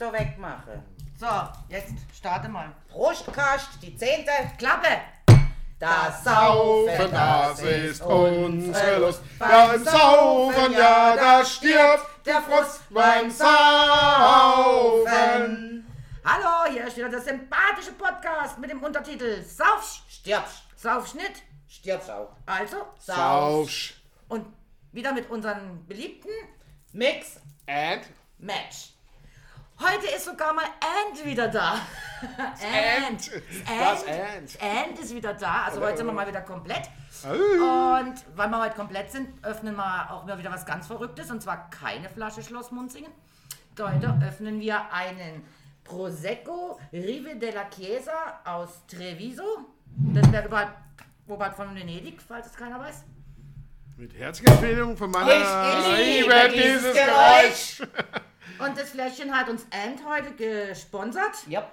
da wegmachen. So, jetzt starte mal. Prostkast, die zehnte. Klappe! Das Saufen, das ist unsere Lust. Beim Saufen, ja, da stirbt der Frust. Beim Saufen. Hallo, hier ist wieder der sympathische Podcast mit dem Untertitel Saufsch, Stirbst. Saufschnitt. Stirbst auch. Also, Saufsch. und wieder mit unseren beliebten Mix. And Match. Heute ist sogar mal And wieder da. And. Das And. And ist wieder da. Also heute sind wir mal wieder komplett. Und weil wir heute komplett sind, öffnen wir auch mal wieder was ganz Verrücktes. Und zwar keine Flasche Schloss Munzingen. Heute öffnen wir einen Prosecco Rive della Chiesa aus Treviso. Das wäre überall, wobei von Venedig, falls es keiner weiß. Mit herzlicher Empfehlung von meiner Ich liebe dieses Geräusch. Und das Fläschchen hat uns And heute gesponsert. Ja.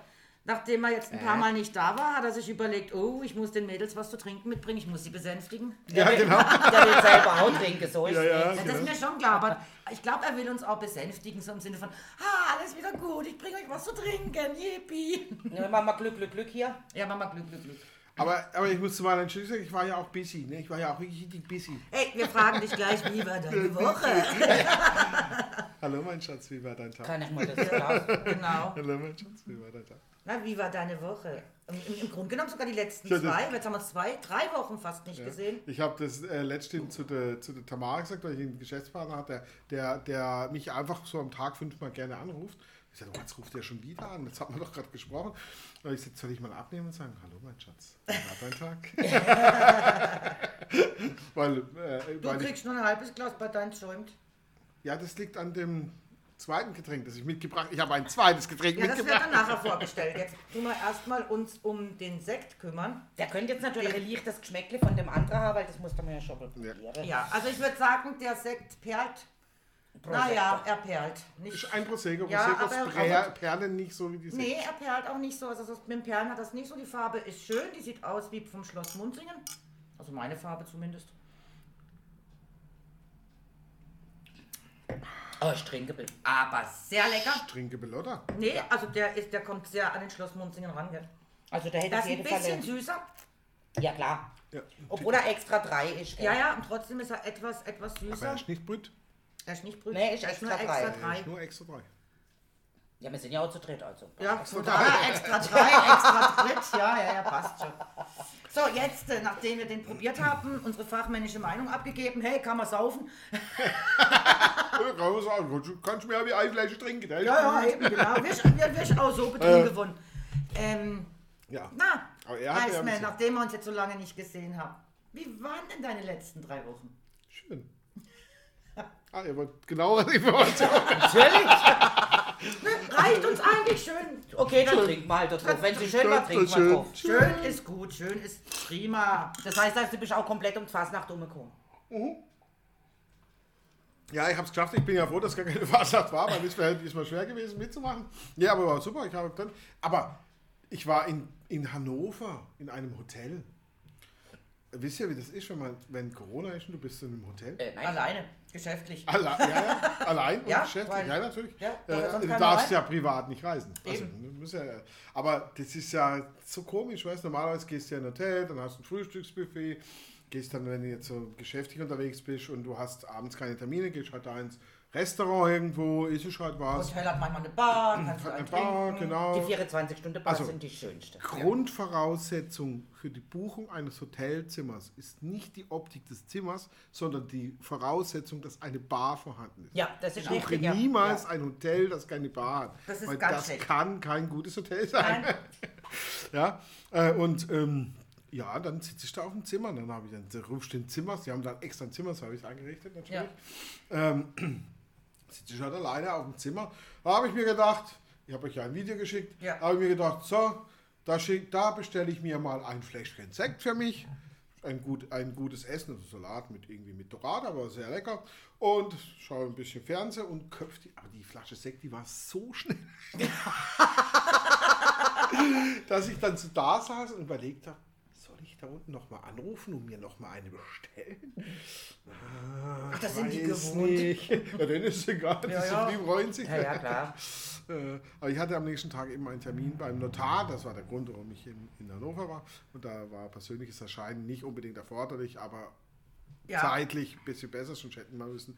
Nachdem er jetzt ein paar Äh? Mal nicht da war, hat er sich überlegt, oh, ich muss den Mädels was zu trinken mitbringen, ich muss sie besänftigen. Ja, genau. Der will selber auch trinken, so ist Ja, ja. das ist mir schon klar, aber ich glaube, er will uns auch besänftigen, so im Sinne von, ah, alles wieder gut, ich bringe euch was zu trinken, yippie. Ja, mal Glück, Glück, Glück hier. Ja, Mama, Glück, Glück, Glück. Aber, aber ich muss zu meiner Entschuldigung sagen, ich war ja auch busy. Ne? Ich war ja auch wirklich richtig busy. Hey, wir fragen dich gleich, wie war deine Woche? Hallo mein Schatz, wie war dein Tag? Kann ich mal das? Genau. Hallo mein Schatz, wie war dein Tag? Na, wie war deine Woche? Im, im, Grunde genommen sogar die letzten Ja, zwei, jetzt haben wir zwei, drei Wochen fast nicht gesehen. Ich habe das äh, letztens zu der, zu der Tamara gesagt, weil ich einen Geschäftspartner hatte, der, der mich einfach so am Tag fünfmal gerne anruft. Ich sage, oh, jetzt ruft der schon wieder an, jetzt haben wir doch gerade gesprochen. Und ich sage, soll ich mal abnehmen und sagen, hallo mein Schatz, wie war dein Tag? weil, äh, Du weil ich, kriegst nur ein halbes Glas, bei deinem schäumt. ja, das liegt an dem zweiten Getränk, das ich mitgebracht habe. Ich habe ein zweites Getränk Ja, das wird mitgebracht. dann nachher vorgestellt. Jetzt tun wir erstmal uns um den Sekt kümmern. Der könnte jetzt natürlich ein leichtes Geschmäckle von dem anderen haben, weil das musste man ja schon probieren. Ja, also ich würde sagen, der Sekt perlt. Naja, er perlt. Nicht, Ist ein Prosecco. Ja, Prosecco per, perlen nicht so wie die nee, er perlt auch nicht so. Also das, mit dem Perlen hat das nicht so. Die Farbe ist schön. Die sieht aus wie vom Schloss Munzingen. Also meine Farbe zumindest. Oh, ich trinke bitte. Aber sehr lecker. Trinke Belotta. Nee, also der, ist, der kommt sehr an den Schloss Munzingen ran. Gell? Also der hätte Das auf ist ein jeden bisschen süßer. Ja, klar. Ja. Obwohl er extra drei ist. Ja, ja, und trotzdem ist er etwas, etwas Aber er süßer. ist nicht brüt. Er ist nicht brüt. Nee, ist er extra nur extra drei. nur extra drei. Ja, wir sind ja auch zu dritt, also. Ja, von daher extra drei, extra dritt. Ja, ja, ja, passt schon. So, jetzt, äh, nachdem wir den probiert haben, unsere fachmännische Meinung abgegeben, hey, kann man saufen? Ja, kann man sagen. Kannst, du- kannst du mir wie eine Flasche trinken. Ja, ja, eben, genau. Wir, wir, wir auch so betrunken gewonnen. Ähm, ja. na, Aber er hat ja Eisman, nachdem wir uns jetzt so lange nicht gesehen haben, wie waren denn deine letzten drei Wochen? Schön. Ah, ihr wollt genauere Informationen. Natürlich. Reicht uns eigentlich schön. Okay, dann trinken wir halt da drauf. Wenn sie schön war, trinken wir Schön. drauf. Schön ist gut, schön ist prima. Das heißt, also, du bist auch komplett um die Fasnacht umgekommen. Ja, ich habe es geschafft. Ich bin ja froh, dass gar keine Fahrschaft war, weil es wäre diesmal schwer gewesen mitzumachen. Ja, aber war super. Ich habe dann, aber ich war in, in Hannover in einem Hotel. Wisst ihr, wie das ist, wenn man, wenn Corona ist und du bist in einem Hotel? Äh, nein. Alleine, geschäftlich. Alle, ja, ja, allein und Ja, beschäftigt. weil- Ja, natürlich. ja, äh, du darfst ja privat nicht reisen. Also, aber das ist ja so komisch, weißt du? Normalerweise gehst du ja in ein Hotel, dann hast du ein Frühstücksbuffet, gehst dann, wenn du jetzt so geschäftlich unterwegs bist und du hast abends keine Termine, gehst halt da ins Restaurant irgendwo, isst halt was. Hotel hat manchmal eine Bar, kannst du Hat einen eine Bar, trinken. genau. Die 24-Stunden-Bar Also, sind die schönsten. Grundvoraussetzung für die Buchung eines Hotelzimmers ist nicht die Optik des Zimmers, sondern die Voraussetzung, dass eine Bar vorhanden ist. Ja, das ist Ich richtig. Ja. niemals ein Hotel, das keine Bar hat. Das ist weil ganz das schlecht. kann kein gutes Hotel sein. Nein. ja, äh, und ähm, ja, dann sitze ich da auf dem Zimmer. Dann habe ich dann da rufst du den Zimmer. Sie haben dann extra ein Zimmerservice eingerichtet, natürlich. Ähm, sitze ich halt alleine auf dem Zimmer. Da habe ich mir gedacht, ich habe euch ja ein Video geschickt, Ja. habe ich mir gedacht, so, da, da bestelle ich mir mal ein Fläschchen Sekt für mich. Ein, gut, ein gutes Essen, also Salat mit irgendwie mit Dorade, aber sehr lecker. Und schaue ein bisschen Fernsehen und köpfe die. Aber die Flasche Sekt, die war so schnell. dass ich dann so da saß und überlegt habe, soll ich da unten nochmal anrufen und mir nochmal eine bestellen? Ah, Ach, das sind die gewohnt. Ja, denen ist egal, die Ja, ja. lieb freuen sich. Ja, ja, klar. äh, aber ich hatte am nächsten Tag eben einen Termin beim Notar. Das war der Grund, warum ich in, in Hannover war. Und da war persönliches Erscheinen nicht unbedingt erforderlich, aber Ja. zeitlich ein bisschen besser. Sonst hätten wir müssen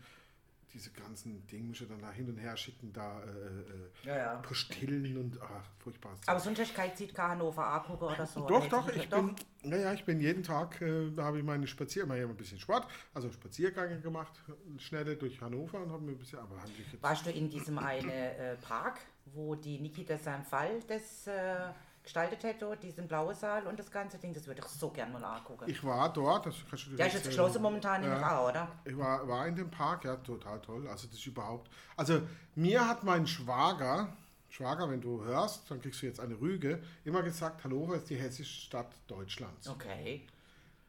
diese ganzen Dinge dann da hin und her schicken, da äh, äh, Ja, ja. Postillen und ach, furchtbares Zeug. Aber sonst hast du kein Hannover angucken oder so. Doch, Nee, doch, ich bin, naja, ich bin jeden Tag, äh, da habe ich meine Spazier, immer ein bisschen Sport, also Spaziergänge gemacht, schnelle durch Hannover und habe mir ein bisschen, aber jetzt, Warst du in diesem einen äh, Park, wo die Nikita seinen Fall das äh, gestaltet hätte, diesen blauen Saal und das ganze Ding? Das würde ich so gern mal angucken. ich war dort, das kannst du dir Der ist jetzt, geschlossen momentan ja. auch, oder? Ich war, war in dem Park, ja, total toll. Also das ist überhaupt. Also mir hat mein Schwager, Schwager, wenn du hörst, dann kriegst du jetzt eine Rüge, immer gesagt, Hannover ist die hessische Stadt Deutschlands. Okay.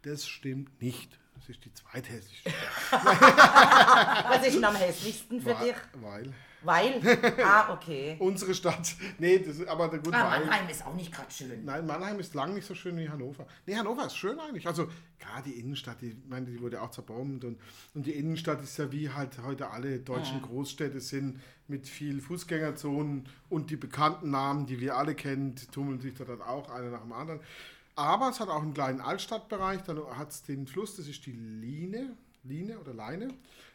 Das stimmt nicht. Das ist die zweithässlichste Was ist denn am hässlichsten für Stadt. dich? Weil Weil? Ah, okay. unsere Stadt. Nee, das ist aber der gute Ah, weil. Mannheim ist auch nicht gerade schön. Nein, Mannheim ist lang nicht so schön wie Hannover. Nee, Hannover ist schön eigentlich. Also gerade die Innenstadt, die, ich meine, die wurde auch zerbombt und, und die Innenstadt ist ja wie halt heute alle deutschen Großstädte sind mit viel Fußgängerzonen und die bekannten Namen, die wir alle kennen, tummeln sich da dann auch einer nach dem anderen. Aber es hat auch einen kleinen Altstadtbereich, dann hat es den Fluss, das ist die Line, Line oder Leine,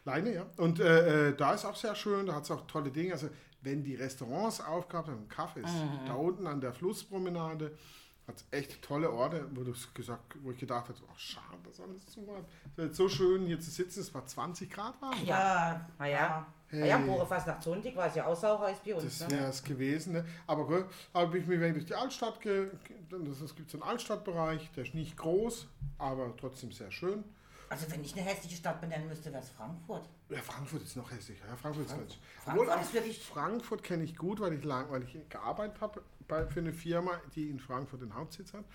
Leine, ja. Und äh, äh, da ist auch sehr schön, da hat es auch tolle Dinge. Also wenn die Restaurants aufgehabt haben, Kaffee ist da unten an der Flusspromenade, hat es echt tolle Orte, wo, gesagt, wo ich gedacht habe, ach schade, das alles zu machen. Es ist so schön hier zu sitzen, es war 20 Grad warm. Ja, Na ja. Hey. Ja, Bohre fast nach Sonntag war es ja auch sauer bei uns. Das Ne? wäre es gewesen. Ne? Aber gut, habe ich mich wenig durch die Altstadt ge... Es gibt so einen Altstadtbereich, der ist nicht groß, aber trotzdem sehr schön. Also wenn ich eine hässliche Stadt benennen müsste, wäre es Frankfurt. Ja, Frankfurt ist noch hässlicher. Ja, Frankfurt ist hässlich. Frankfurt wirklich- Frankfurt kenne ich gut, weil ich, lang, weil ich gearbeitet habe für eine Firma, die in Frankfurt den Hauptsitz hat.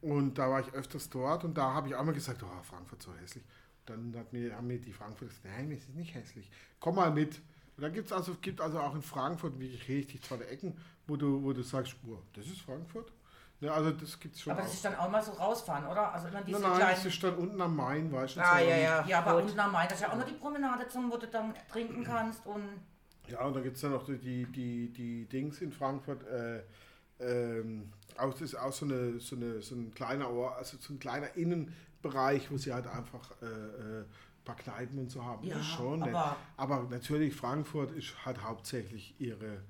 Und da war ich öfters dort und da habe ich auch mal gesagt, oh, Frankfurt so hässlich. Dann hat mir, haben mir die Frankfurter gesagt, nein, es ist nicht hässlich. Komm mal mit. Und dann gibt es also, gibt also auch in Frankfurt wirklich richtig tolle Ecken, wo du, wo du sagst, oh, das ist Frankfurt. Ja, also das gibt es schon Aber auch. das ist dann auch mal so rausfahren, oder? Also immer diese Nein, nein, kleinen... das ist dann unten am Main, weißt du. Ah, ja, ja. ja, aber Gut. unten am Main, das ist ja auch noch die Promenade zum, wo du dann trinken kannst und... Ja, und dann gibt es dann noch die, die, die Dings in Frankfurt. Äh, ähm, auch, das ist auch so, eine, so, eine, so ein kleiner Ohr, also so ein kleiner Innenbereich, wo sie halt einfach äh, äh, ein paar Kneipen und so haben. Ja, das ist schon nett. aber- aber natürlich, Frankfurt ist halt hauptsächlich ihre,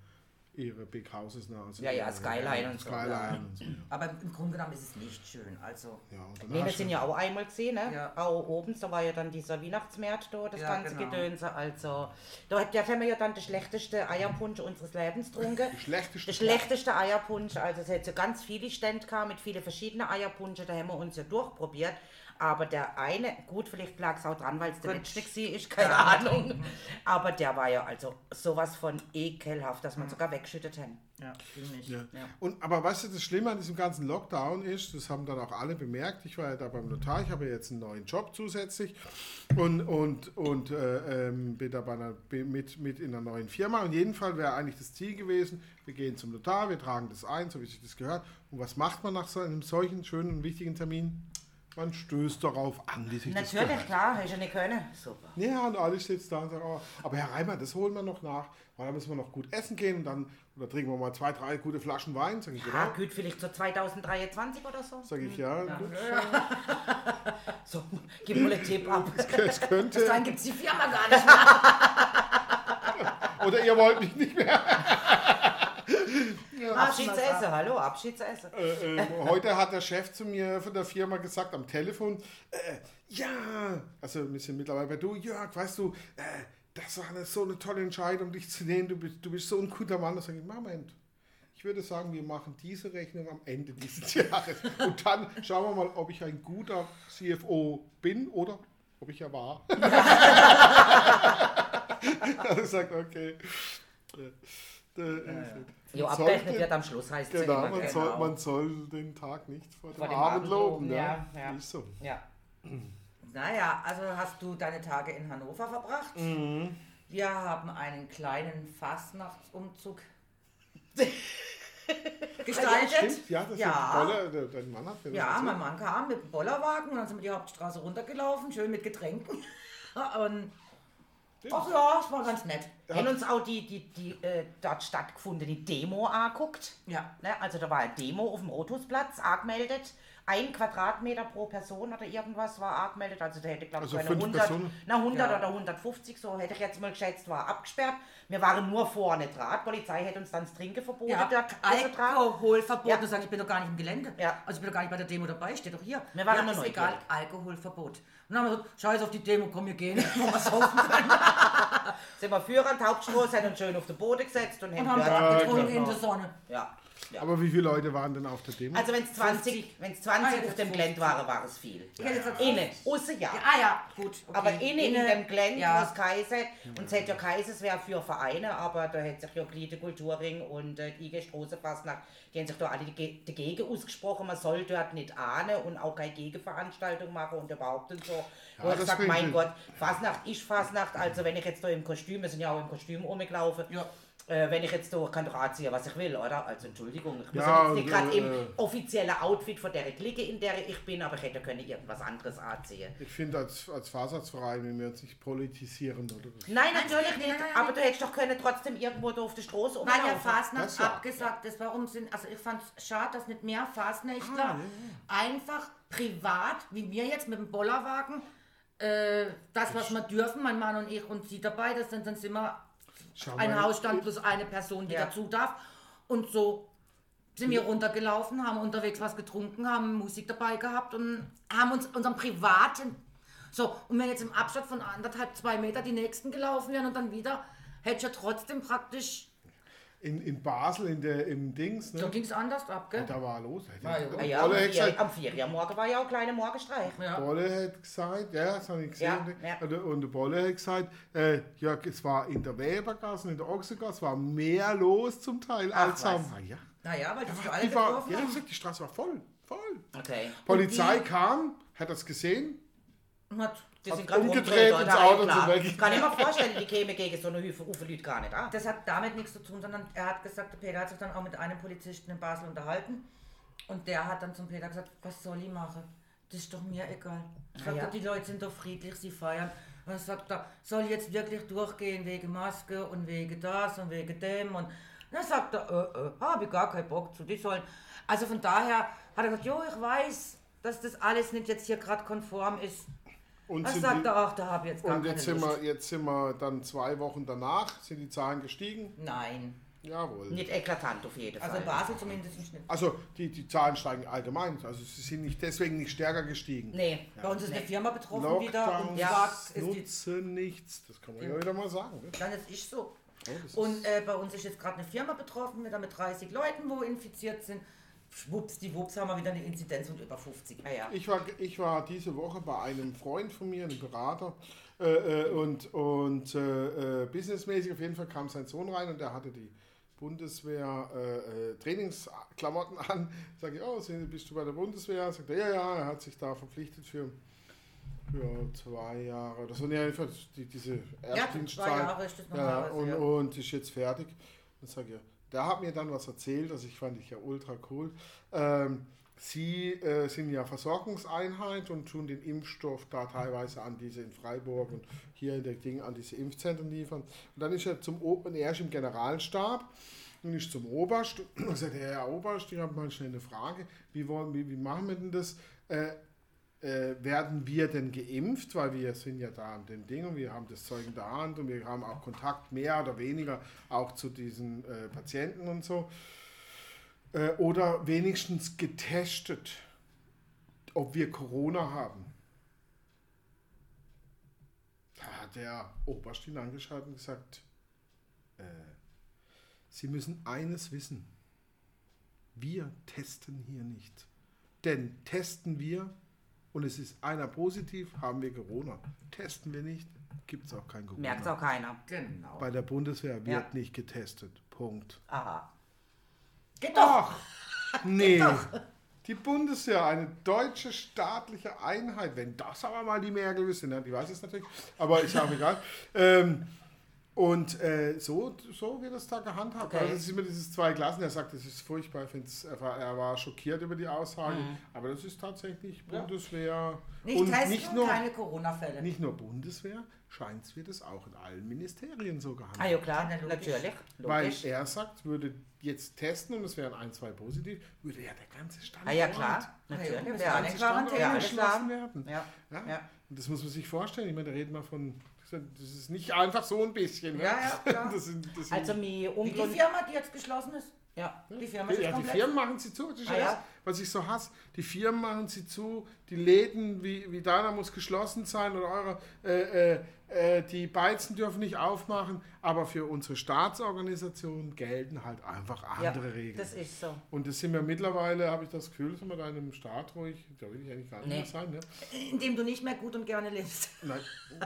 ihre Big Houses. Ne? Also Ja, ja, Skyline und so, Skyline und so. Ja, Aber im Grunde genommen ist es nicht schön, also... ja, Nee, wir sind ja auch einmal gesehen, ne? Ja. Auch oben, da war ja dann dieser Weihnachtsmarkt da, das Ja, ganze genau. Gedönse. Also, da, haben wir ja dann den schlechtesten Eierpunsch unseres Lebens getrunken. Die schlechteste Der schlechteste Eierpunsch, also es hätte so ganz viele Stände gehabt mit vielen verschiedenen Eierpunschen, da haben wir uns ja durchprobiert. Aber der eine, gut, vielleicht lag es auch dran, weil es der letzte war, ist keine Ja. Ahnung. Aber der war ja also sowas von ekelhaft, dass man sogar wegschüttet haben. Ja, ziemlich. Ja. Und, aber weißt du, das Schlimme an diesem ganzen Lockdown ist, das haben dann auch alle bemerkt, ich war ja da beim Notar, ich habe jetzt einen neuen Job zusätzlich und, und, und äh, ähm, bin da bei einer, mit, mit in einer neuen Firma und jeden Fall wäre eigentlich das Ziel gewesen, wir gehen zum Notar, wir tragen das ein, so wie sich das gehört. Und was macht man nach so einem solchen schönen und wichtigen Termin? Man stößt darauf an, wie sich das Natürlich, klar, ich ja nicht können. Super. Ja, und alle sitzt da und sagt, oh, aber Herr Reimer, das holen wir noch nach, weil da müssen wir noch gut essen gehen und dann oder trinken wir mal zwei, drei gute Flaschen Wein. Sag ich, Ah, genau. gut, vielleicht so 2023 oder so. Sag ich, ja, gut. So, gib mal einen Tipp ab. Es könnte. Dann gibt es die Firma gar nicht mehr. Oder ihr wollt mich nicht mehr. Abschiedsessen, hallo, Abschiedsessen. Äh, äh, heute hat der Chef zu mir von der Firma gesagt am Telefon, äh, ja, also wir sind mittlerweile bei du, Jörg, weißt du, äh, das war eine, so eine tolle Entscheidung, dich zu nehmen, du bist, du bist so ein guter Mann. Da sage ich, Moment, ich würde sagen, wir machen diese Rechnung am Ende dieses Jahres. Und dann schauen wir mal, ob ich ein guter CFO bin oder ob ich ja war. er sagt, okay. Äh, äh, Man abgerechnet wird am Schluss, heißt es Genau, immer. man, genau. Soll, man soll den Tag nicht vor dem, Vor dem Abend Abend loben. loben, Ja, ja, ja. Ist so. Ja. Naja, also hast du deine Tage in Hannover verbracht. Wir haben einen kleinen Fastnachtsumzug gestaltet. Stimmt, ja, das Ja. ist Boller, dein Mann hat Ja, mein Mann kam mit dem Bollerwagen und dann sind wir die Hauptstraße runtergelaufen, schön mit Getränken. Und ach ja, es war ganz nett. haben uns auch die, die, die äh, dort stattgefundene Demo angeguckt. Ja. Ne? Also da war eine Demo auf dem Rotusplatz angemeldet. Ein Quadratmeter pro Person oder irgendwas war angemeldet. Also da hätte, glaube ich, Also eine fünf 100, Personen? na, 100 Ja. oder 150, so hätte ich jetzt mal geschätzt, war abgesperrt. Wir waren nur vorne dran. Polizei hätte uns dann das Trinken verboten. Ja, dort dran. Alkoholverbot. Ja. Du sagst, ich bin doch gar nicht im Gelände. Ja. Also ich bin doch gar nicht bei der Demo dabei, steht doch hier. Wir waren ja, immer ist neugierig. egal, Alkoholverbot. Und dann haben wir gesagt, scheiß auf die Demo, komm, wir gehen, wo wir saufen können. Sind wir Führer die Hauptstraße, haben uns schön auf den Boden gesetzt und, Und haben haben getrunken genau. in der Sonne. Ja. Ja. Aber wie viele Leute waren denn auf der Demo? Also wenn es 20, 50. wenn's 20 Ah, ja, auf dem 50. Gelände waren, war es viel. Hätte gesagt, Innen, außen ja. Ja, ah ja, gut. Okay. Aber innen in dem Gelände, ja. geheißen hat, und es hätte ja es wäre für Vereine, aber da hat sich ja Gliede Kulturing und äh, die IG Straßenfastnacht, die haben sich da alle dage- dagegen ausgesprochen, man soll dort nicht ahnen und auch keine Gegenveranstaltung machen und überhaupt und so. Wo Ja, ich sage, mein ich- Gott, Fastnacht ist Fastnacht, also wenn ich jetzt da im Kostüm, wir sind ja auch im Kostüm rumgelaufen, Ja. Äh, wenn ich jetzt da kann doch anziehen, was ich will, oder? Also Entschuldigung, ich muss Ja, ja, jetzt nicht gerade äh, im offiziellen Outfit von der Clique, in der ich bin, aber ich hätte können irgendwas anderes anziehen. Ich finde, als, als Fahrsatzverein, wenn wir uns nicht politisieren oder Nein, Nein, natürlich nein, nicht. nein, nein, aber nein. du hättest doch können trotzdem irgendwo da auf der Straße Weil ja rumlaufen. Fasnacht Das ja. abgesagt ist. Warum sind, also ich fand es schade, dass nicht mehr Fasnächtler einfach privat, wie wir jetzt mit dem Bollerwagen, äh, das, was wir dürfen, mein Mann und ich und sie dabei, das sind, dann sind wir Schau ein mal, Hausstand plus eine Person, die Ja. dazu darf. Und so sind wir runtergelaufen, haben unterwegs was getrunken, haben Musik dabei gehabt und haben uns unseren privaten. So, und wenn jetzt im Abstand von anderthalb, zwei Meter die nächsten gelaufen wären und dann wieder, hätte ich ja trotzdem praktisch. In, in Basel, in der, im Dings, ne? So ging es anders ab, gell? da war los. Ah, ja. Ah ja, am Bolle hat vier, gesagt, am vier Uhr morgen war ja auch ein kleiner Morgenstreich. Ja. Bolle hat gesagt, ja, das habe ich gesehen. Ja, ja. Und, der Bolle hat gesagt, äh, ja, es war in der Webergasse und in der Ochsengasse war mehr los zum Teil Ach, als am. was. Ah, ja. Naja, weil die sich alle war, ja, sag, die Straße war voll. Voll. Okay. Polizei kam, hat das gesehen. Und hat- Die sind gerade umgedreht ins? Auto und sind weg. Kann ich mir vorstellen, die käme gegen so eine Hüfe Ufe Leute gar nicht an. Das hat damit nichts zu tun, sondern er hat gesagt, der Peter hat sich dann auch mit einem Polizisten in Basel unterhalten. Und der hat dann zum Peter gesagt, was soll ich machen? Das ist doch mir egal. Sagt ja. er, die Leute sind doch friedlich, sie feiern. Und dann sagt er, soll ich jetzt wirklich durchgehen wegen Maske und wegen das und wegen dem. Und dann sagt er, äh, äh, habe ich gar keinen Bock zu, die sollen. Also von daher hat er gesagt, jo, ich weiß, dass das alles nicht jetzt hier gerade konform ist. Und, Was sind sagt die, er auch, da habe ich jetzt gar und keine jetzt, sind Lust. wir, jetzt sind wir dann zwei Wochen danach, sind die Zahlen gestiegen. Nein. Jawohl. Nicht eklatant auf jeden Also Fall. Basel zumindest nicht. Also die, die Zahlen steigen allgemein. Also sie sind nicht deswegen nicht stärker gestiegen. Nee. Bei uns ist Nee. eine Firma betroffen wieder und Lockdowns zwar ist die nutzen nichts. Das kann man ja wieder mal sagen. Ne? Dann ist ich so. Ja, ist- Und äh, bei uns ist jetzt gerade eine Firma betroffen, wieder mit 30 Leuten, wo infiziert sind. Schwupps, die Wups haben wir wieder eine Inzidenz von über 50. Ja, ja. Ich war, ich war diese Woche bei einem Freund von mir, einem Berater, äh, äh, und, und äh, äh, businessmäßig auf jeden Fall kam sein Sohn rein und der hatte die Bundeswehr äh, äh, Trainingsklamotten an. Sag ich, oh, sind- bist du bei der Bundeswehr? Sagt er, ja, ja, er hat sich da verpflichtet für, für zwei Jahre oder so. Nee, einfach die, diese Ja, Erstdienstzeit. zwei Jahre ist das Ja, und, ja. und ist jetzt fertig. Dann sage ich, der hat mir dann was erzählt, das ich fand ich ja ultra cool. Ähm, Sie äh, sind ja Versorgungseinheit und tun den Impfstoff da teilweise an diese in Freiburg und hier in der Ding an diese Impfzentren liefern. Und dann ist er zum O- und er ist im Generalstab und ist zum Oberst. Und sagt, er, Herr Oberst, ich habe mal schnell eine Frage. Wie, wollen, wie, wie machen wir denn das? Äh, äh, werden wir denn geimpft, weil wir sind ja da an dem Ding und wir haben das Zeug in der Hand und wir haben auch Kontakt mehr oder weniger auch zu diesen äh, Patienten und so. Äh, oder wenigstens getestet, ob wir Corona haben. Da hat der Oberst ihn angeschaut und gesagt, äh, Sie müssen eines wissen, wir testen hier nicht. Denn testen wir und es ist einer positiv, haben wir Corona. Testen wir nicht, gibt es auch kein Corona. Merkt auch keiner. Genau. Bei der Bundeswehr wird Ja. nicht getestet. Punkt. Aha. Geht doch! Nee. Die Bundeswehr, eine deutsche staatliche Einheit, wenn das aber mal die Merkel wüsste, ne? die weiß es natürlich, aber ist auch egal. Ähm, Und äh, so, so wird es da gehandhabt. Okay. Also es ist immer dieses zwei Klassen. Er sagt, das ist furchtbar. Er, war, er war schockiert über die Aussage. Aber das ist tatsächlich Bundeswehr. Nicht und testen, nicht nur, keine Corona-Fälle. nicht nur Bundeswehr, scheint es wird es auch in allen Ministerien so gehandhabt. Ah ja klar, Ja, logisch. natürlich. Weil er sagt, würde jetzt testen und es wären ein, zwei positiv, würde ja der ganze Standort. Ah ja klar, ja, natürlich. das Ja, eine klar. Quarantäne Ja, geschlossen werden. Ja, Ja. ja. Und das muss man sich vorstellen. Ich meine, da reden wir von. Das ist nicht einfach so ein bisschen. Ne? Ja, ja, klar. Das sind, das sind, Also mir Wie die. Firma, die jetzt geschlossen ist. Ja. Die Firma ist ja, die komplett. Firmen machen sie zu. Das ist Ah, ja ja? was ich so hasse. Die Firmen machen sie zu. Die Läden wie, wie deiner muss geschlossen sein oder eure. Äh, äh, äh, die Beizen dürfen nicht aufmachen. Aber für unsere Staatsorganisationen gelten halt einfach Ja, andere Regeln. das ist so. Und das sind wir mittlerweile, habe ich das Gefühl, sind wir da in einem Staat, wo ich, da will ich eigentlich gar nicht Nee. mehr sein. Ne? In dem du nicht mehr gut und gerne lebst. Nein,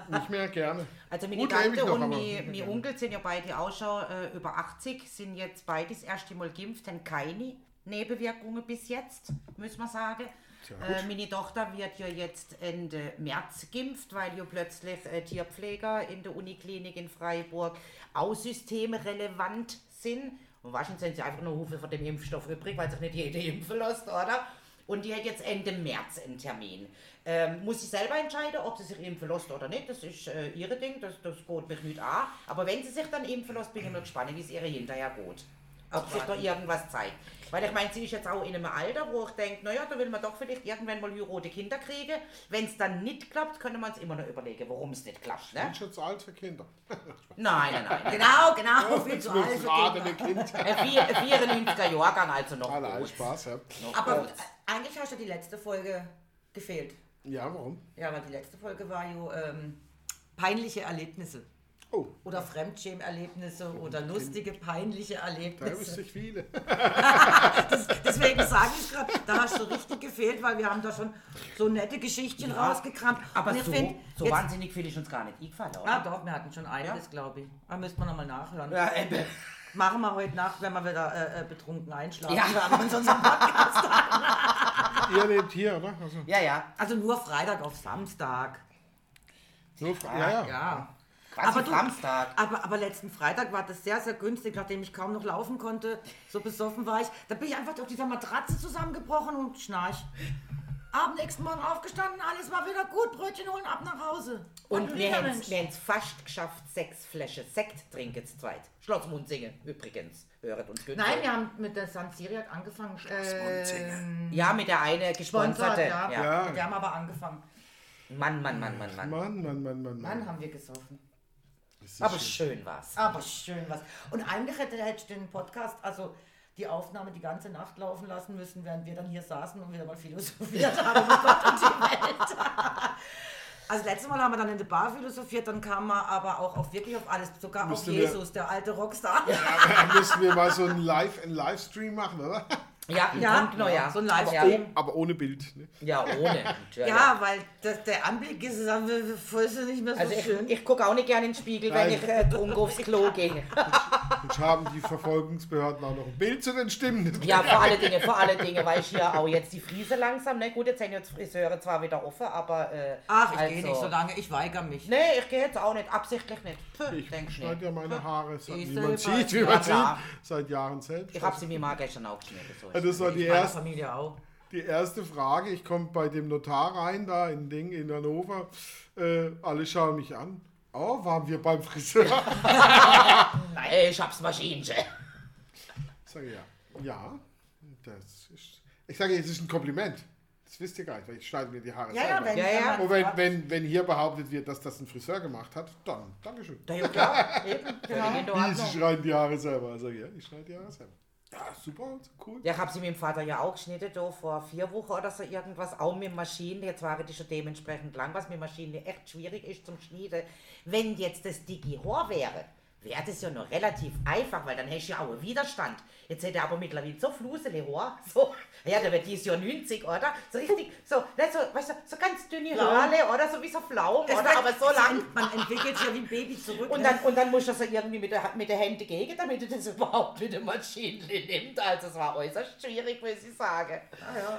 nicht mehr gerne. Also meine Gut Tante noch, und mein. Onkel sind ja beide auch schon äh, über 80, sind jetzt beide das erste Mal geimpft, haben keine Nebenwirkungen bis jetzt, muss man sagen. Äh, meine Tochter wird ja jetzt Ende März geimpft, weil ja plötzlich äh, Tierpfleger in der Uniklinik in Freiburg auch systemrelevant sind. Und wahrscheinlich sind sie einfach nur Hufe von dem Impfstoff übrig, weil sich nicht jeder impfen lässt, oder? Und die hat jetzt Ende März einen Termin. Ähm, muss sie selber entscheiden, ob sie sich impfen lässt oder nicht. Das ist äh, ihre Ding, das, das geht mich nicht an. Aber wenn sie sich dann impfen lässt, bin ich mal gespannt, wie es ihr hinterher geht. Ob sich da irgendwas zeigt. Weil ich meine, sie ist jetzt auch in einem Alter, wo ich denke, naja, da will man doch vielleicht irgendwann mal rote Kinder kriegen. Wenn es dann nicht klappt, könnte man es immer noch überlegen, warum es nicht klappt. Ne? Bin schon zu alt für Kinder. Nein, nein, nein. Genau, genau. Viel zu alt für Kinder. Kind. Ein vier- ein 94er Jahrgang, also noch Alle gut. Spaß, ja. Noch Aber gut. eigentlich hast du die letzte Folge gefehlt. Ja, warum? Ja, weil die letzte Folge war ja ähm, peinliche Erlebnisse. Oh, Oder Fremdschämerlebnisse oder lustige, peinliche da wüsste Erlebnisse. ich viele. Deswegen sage ich gerade, da hast du richtig gefehlt, weil wir haben da schon so nette Geschichtchen rausgekramt. Aber ich so, find, so jetzt- wahnsinnig viel ist uns gar nicht eingefallen, oder? Ah, doch, wir hatten schon einiges, glaube ich. Da müsste man nochmal nachhören. Ja, eben. Machen wir heute Nacht, wenn wir wieder äh, äh, betrunken einschlafen. Ja. Wir haben uns unseren Podcast Ihr lebt hier, oder? Also, ja, ja. Also nur Freitag auf Samstag. nur, Fra- ja, ja. Ja. Quasi Aber du- Samstag. Aber, aber letzten Freitag war das sehr, sehr günstig, nachdem ich kaum noch laufen konnte. So besoffen war ich. Da bin ich einfach auf dieser Matratze zusammengebrochen und schnarch. Abend nächsten Morgen aufgestanden, alles war wieder gut. Brötchen holen, ab nach Hause. Und wir haben es fast geschafft, sechs Fläschchen Sekt trinken zu zweit. Schloss Munzingen, übrigens. Höret uns gut. Nein, wir haben mit der San Siriak angefangen. Ähm, Ja, mit der eine gesponserte. ja. Ja. Ja. Wir haben aber angefangen. Mann, Mann, Mann, Mann, Mann. Mann, Mann, Mann, Mann, Mann, Mann. haben wir gesoffen. Aber schön. schön war's. Aber schön was. Und eigentlich hätte, hätte ich den Podcast, also die Aufnahme die ganze Nacht laufen lassen müssen, während wir dann hier saßen und wieder mal philosophiert haben über Gott und die Welt. Also letztes Mal haben wir dann in der Bar philosophiert, dann kam man aber auch auf wirklich auf alles, sogar auf Müsste wir- Jesus, der alte Rockstar. Dann müssen wir mal so einen Live einen Livestream machen, oder? Ja, Ja, noch, ja. so ein ja, Livestream. Aber ohne Bild. Ne? ja, ohne. natürlich. Ja, weil das, der Anblick ist dann voll nicht mehr so Also schön. ich, ich gucke auch nicht gerne in den Spiegel, wenn Nein. ich äh, trunken aufs Klo gehe. Jetzt haben die Verfolgungsbehörden auch noch ein Bild zu den Stimmen. Ja, vor alle Dinge, vor alle Dinge, weil ich hier auch jetzt die Friese langsam, ne? Gut, jetzt sind jetzt Friseure zwar wieder offen, aber. Äh, Ach, ich also, gehe nicht so lange, ich weigere mich. Nee, ich gehe jetzt auch nicht, absichtlich nicht. Puh, Ich schneide ja meine Haare, so- wie man sieht, wie Ja, man klar. sieht, seit Jahren selbst. Ich habe sie mir mal gestern auch geschnitten. So Ja, Das war die erste, Familie auch. die erste Frage. Ich komme bei dem Notar rein, da in Ding in Hannover. Äh, alle schauen mich an. Oh, waren wir beim Friseur? Nein, ich hab's Maschinchen. Ich sage ja. Ja, das ist. Ich sage, es ist ein Kompliment. Das wisst ihr gar nicht, weil ich schneide mir die Haare Ja, ja, selber. wenn, Ja, ja. Und wenn, wenn, wenn hier behauptet wird, dass das ein Friseur gemacht hat, dann Dankeschön. Ja, ja, klar. Eben, Ordnung. Sie schneiden die Haare selber. Also ja, ich schneide die Haare selber. Ja, super, cool. Ja, ich habe sie mit dem Vater ja auch geschnitten, da vor vier Wochen oder so irgendwas, auch mit Maschinen. Jetzt waren die schon dementsprechend lang, was mit Maschinen echt schwierig ist zum Schneiden. Wenn jetzt das Haar wäre, wäre das ja noch relativ einfach, weil dann hättest du ja auch einen Widerstand. Jetzt hätte er aber mittlerweile so flusele Haar, so, ja, der wird dieses Jahr 90, oder? So richtig, so, nicht so, weißt du, so ganz dünne. Röhrle, oder so wie so Flaum, Es oder? wird- Aber so lang. ent- Man entwickelt sich ja wie ein Baby zurück. Und ne? dann, und dann musst du das irgendwie mit der, mit der Hände gegen, damit du das überhaupt mit der Maschine nimmt. Also es war äußerst schwierig, muss ich sagen.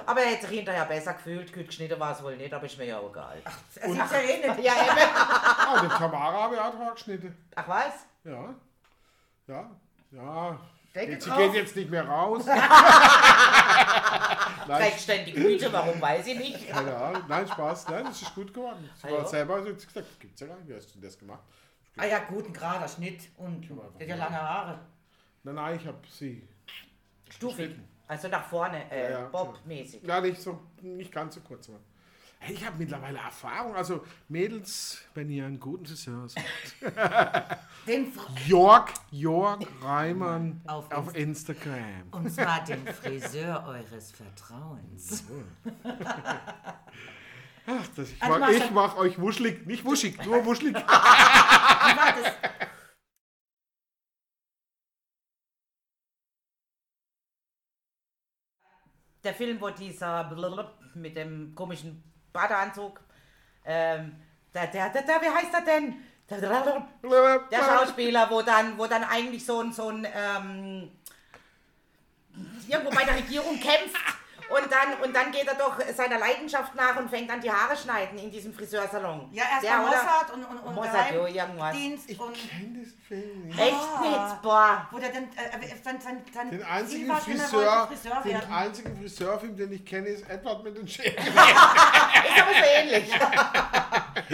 Aber er hat sich hinterher besser gefühlt. Gut geschnitten war es wohl nicht, aber ist mir ja auch egal. Es ist ja eh nicht. Ja, eben. Ah, die Tamara habe ich auch geschnitten. Ach was? Ja. Ja. Ja. Jetzt, sie geht jetzt nicht mehr raus. Trägt ständig Hüte, warum weiß ich nicht. keine Ahnung. Nein, Spaß. Nein, das ist gut geworden. Ah, war selber gesagt, das gibt's ja gar nicht. Wie hast du das gemacht? Ah ja, guten gerader Schnitt und der hat ja lange Haare. Nein, nein, ich habe sie. Stufig. Also nach vorne, äh, Ja, ja, Bob-mäßig. Ja, nicht so, nicht ganz so kurz. Aber. Hey, ich habe mittlerweile Erfahrung. Also Mädels, wenn ihr einen guten Friseur sucht. Den Jörg, Jörg Reimann Auf auf, Instagram. und zwar den Friseur eures Vertrauens. Ach, das, ich, Also mach, ich mach euch wuschelig. Nicht wuschig, nur wuschelig. Der Film, wo dieser mit dem komischen Badeanzug, ähm, der, der, der, der, wie heißt er denn? Der Schauspieler, wo dann, wo dann eigentlich so ein, so ein ähm, irgendwo bei der Regierung kämpft und dann, und dann geht er doch seiner Leidenschaft nach und fängt an die Haare schneiden in diesem Friseursalon. Ja, erst oder? Mossad und, und, und Mossad, jo, irgendwas. Geheimdienst und Kenn diesen Film nicht. Echt Ah. nicht, boah. wo der dann äh, sein, sein, sein Den einzigen Friseur, Friseur den werden. einzigen Friseurfilm, den ich kenne, ist Edward mit den Scheren. Ist aber so ähnlich.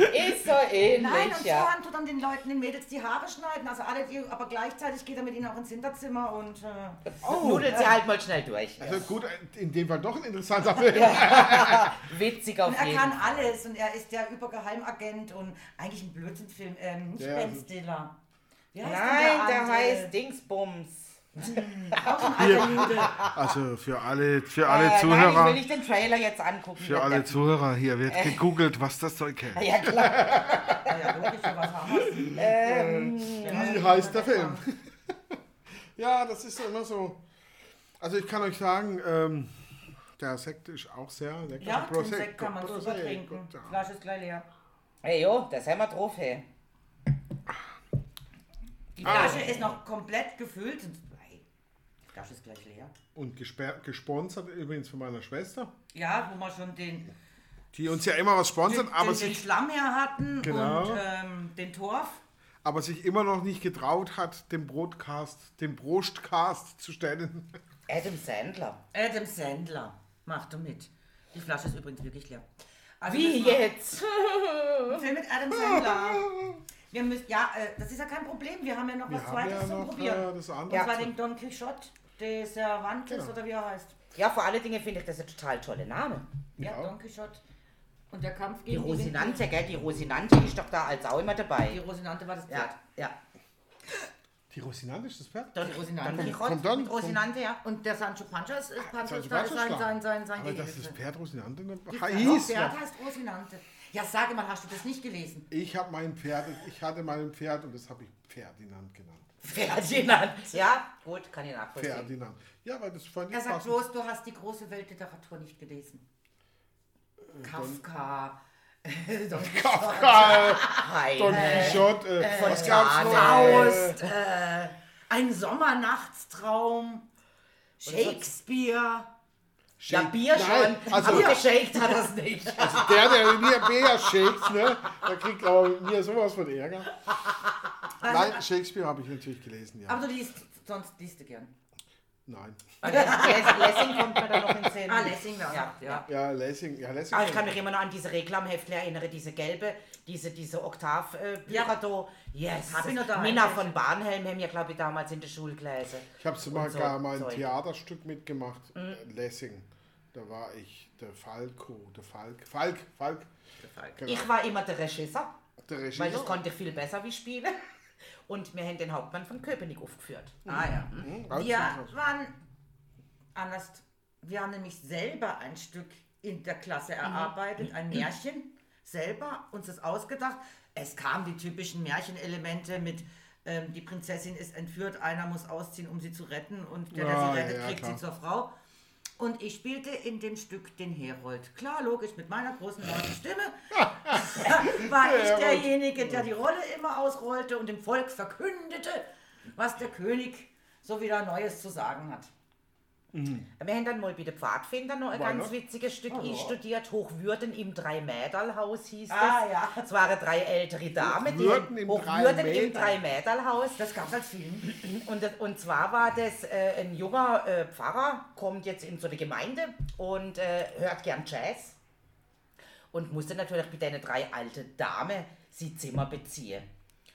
Ist so ähnlich, Nein, und ja. so tut dann den Leuten, den Mädels die Haare schneiden, also alle, die, aber gleichzeitig geht er mit ihnen auch ins Hinterzimmer und äh, Nudelt sie halt mal schnell durch. Also gut, in dem Fall doch ein interessanter Film. Witzig auf Und er jeden kann Fall. alles und er ist der Übergeheimagent und eigentlich ein Blödsinnfilm. Ähm, nicht Ja. Ben Stiller. Wie heißt Nein, der andere? heißt Dingsbums. Auch ein alter Jude. Also für alle, für Äh, alle Nein, ich Zuhörer, will nicht den Trailer jetzt angucken. für alle Zuhörer hier wird gegoogelt, was das Zeug hält. Ja, klar. Ja, ja, logisch, für was haben wir's? Ähm, Wie heißt der Film? Ja, das ist immer so. Also ich kann euch sagen, ähm, der Sekt ist auch sehr lecker. Ja, den Prosecco, Sekt kann man super Prosecco, trinken. ja. Flasche ist gleich leer. Hey, jo, das haben wir drauf, hey. Die Ah. Flasche ist noch komplett gefüllt. Flasche ist gleich leer. Und gesponsert übrigens von meiner Schwester, Ja, wo wir schon den, die uns ja immer was sponsert, den, aber den, den sich, Schlamm her hatten Genau. und ähm, den Torf. aber sich immer noch nicht getraut hat, den Brotcast, den Brostcast zu stellen. Adam Sandler. Adam Sandler. Mach du mit. Die Flasche ist übrigens wirklich leer. Also Wie jetzt? Ein Film mit Adam Sandler. Wir müssen, ja, äh, das ist ja kein Problem. Wir haben ja noch Wir was haben Zweites ja zum noch Probieren. äh, das andere. Und zwar den Don Quixote de Cervantes Genau. oder wie er heißt. Ja, vor allen Dingen finde ich das ein total toller Name. Ja, Ja. Don Quixote. Und der Kampf Die gegen Rosinante, gell? Die Rosinante ist doch da als auch immer Die dabei. Rosinante war das Pferd. Ja, ja. Die Rosinante ist das Pferd? Don, Die Rosinante. Don Quixote dann- mit Rosinante, ja. Und der Sancho Pancha ist, ist Pancho Sancho ist ist sein, ist sein, sein, sein Aber das Pferd Rosinante ne- Das. Pferd Ja. heißt Rosinante. Ja, sage mal, hast du das nicht gelesen? Ich habe mein Pferd, ich hatte mein Pferd und das habe ich Ferdinand genannt. Ferdinand. Ja, gut, kann ich nachvollziehen. Ferdinand. Ja, weil das fand ich Er sagt passend. bloß, du hast die große Weltliteratur nicht gelesen. Kafka. Don Kafka. Don Quixote, äh, was gab's noch? Faust, äh, ein Sommernachtstraum, Shakespeare. Ja, Bier Nein, schon, also- aber geshakt hat das nicht. Also der, der mit mir Bier shakes, ne, der kriegt aber mit mir sowas von Ärger. Nein, Shakespeare habe ich natürlich gelesen, ja. Aber du liest, sonst liest du gern. Nein. Lessing kommt mir da noch in Sinn. Ah, Lessing wäre Ja, auch, ja. Ja, Lessing, ja, Lessing. Ah, ich kann mich immer noch an diese Reklamheftle erinnern, diese gelbe, diese, diese Oktav-Bücher Ja. da. Yes. Hab ich noch daheim. Minna von Barnhelm haben wir, glaube ich, damals in der Schule gelesen. Ich habe sogar so mal ein Zeug. Theaterstück mitgemacht, äh, Lessing. Da war ich der Falco, der Falk, Falk, Falk. Genau. Ich war immer der Regisseur, Der weil das Regisseur. konnte ich viel besser wie spielen. Und wir haben den Hauptmann von Köpenick aufgeführt. Ah ja. Hm, Wir also, waren anders. Wir haben nämlich selber ein Stück in der Klasse erarbeitet, ein Märchen selber, uns das ausgedacht. Es kamen die typischen Märchenelemente mit ähm, die Prinzessin ist entführt, einer muss ausziehen, um sie zu retten und der, der sie ja, rettet, ja, kriegt klar. sie zur Frau. Und ich spielte in dem Stück den Herold. Klar, logisch, mit meiner großen lauten Stimme war ich derjenige, der die Rolle immer ausrollte und dem Volk verkündete, was der König so wieder Neues zu sagen hat. Wir haben dann mal bei den Pfadfindern noch ein War ganz noch? witziges Stück Oh, einstudiert. Hochwürden im Drei-Mädel-Haus hieß Ah, das. ja. Es waren drei ältere Damen, die Hochwürden im Hochwürden im Drei-Mädel-Haus. Das gab es als Film. Und, das- und zwar war das äh, ein junger äh, Pfarrer, kommt jetzt in so eine Gemeinde und äh, hört gern Jazz und musste natürlich mit den drei alten Damen sie Zimmer beziehen.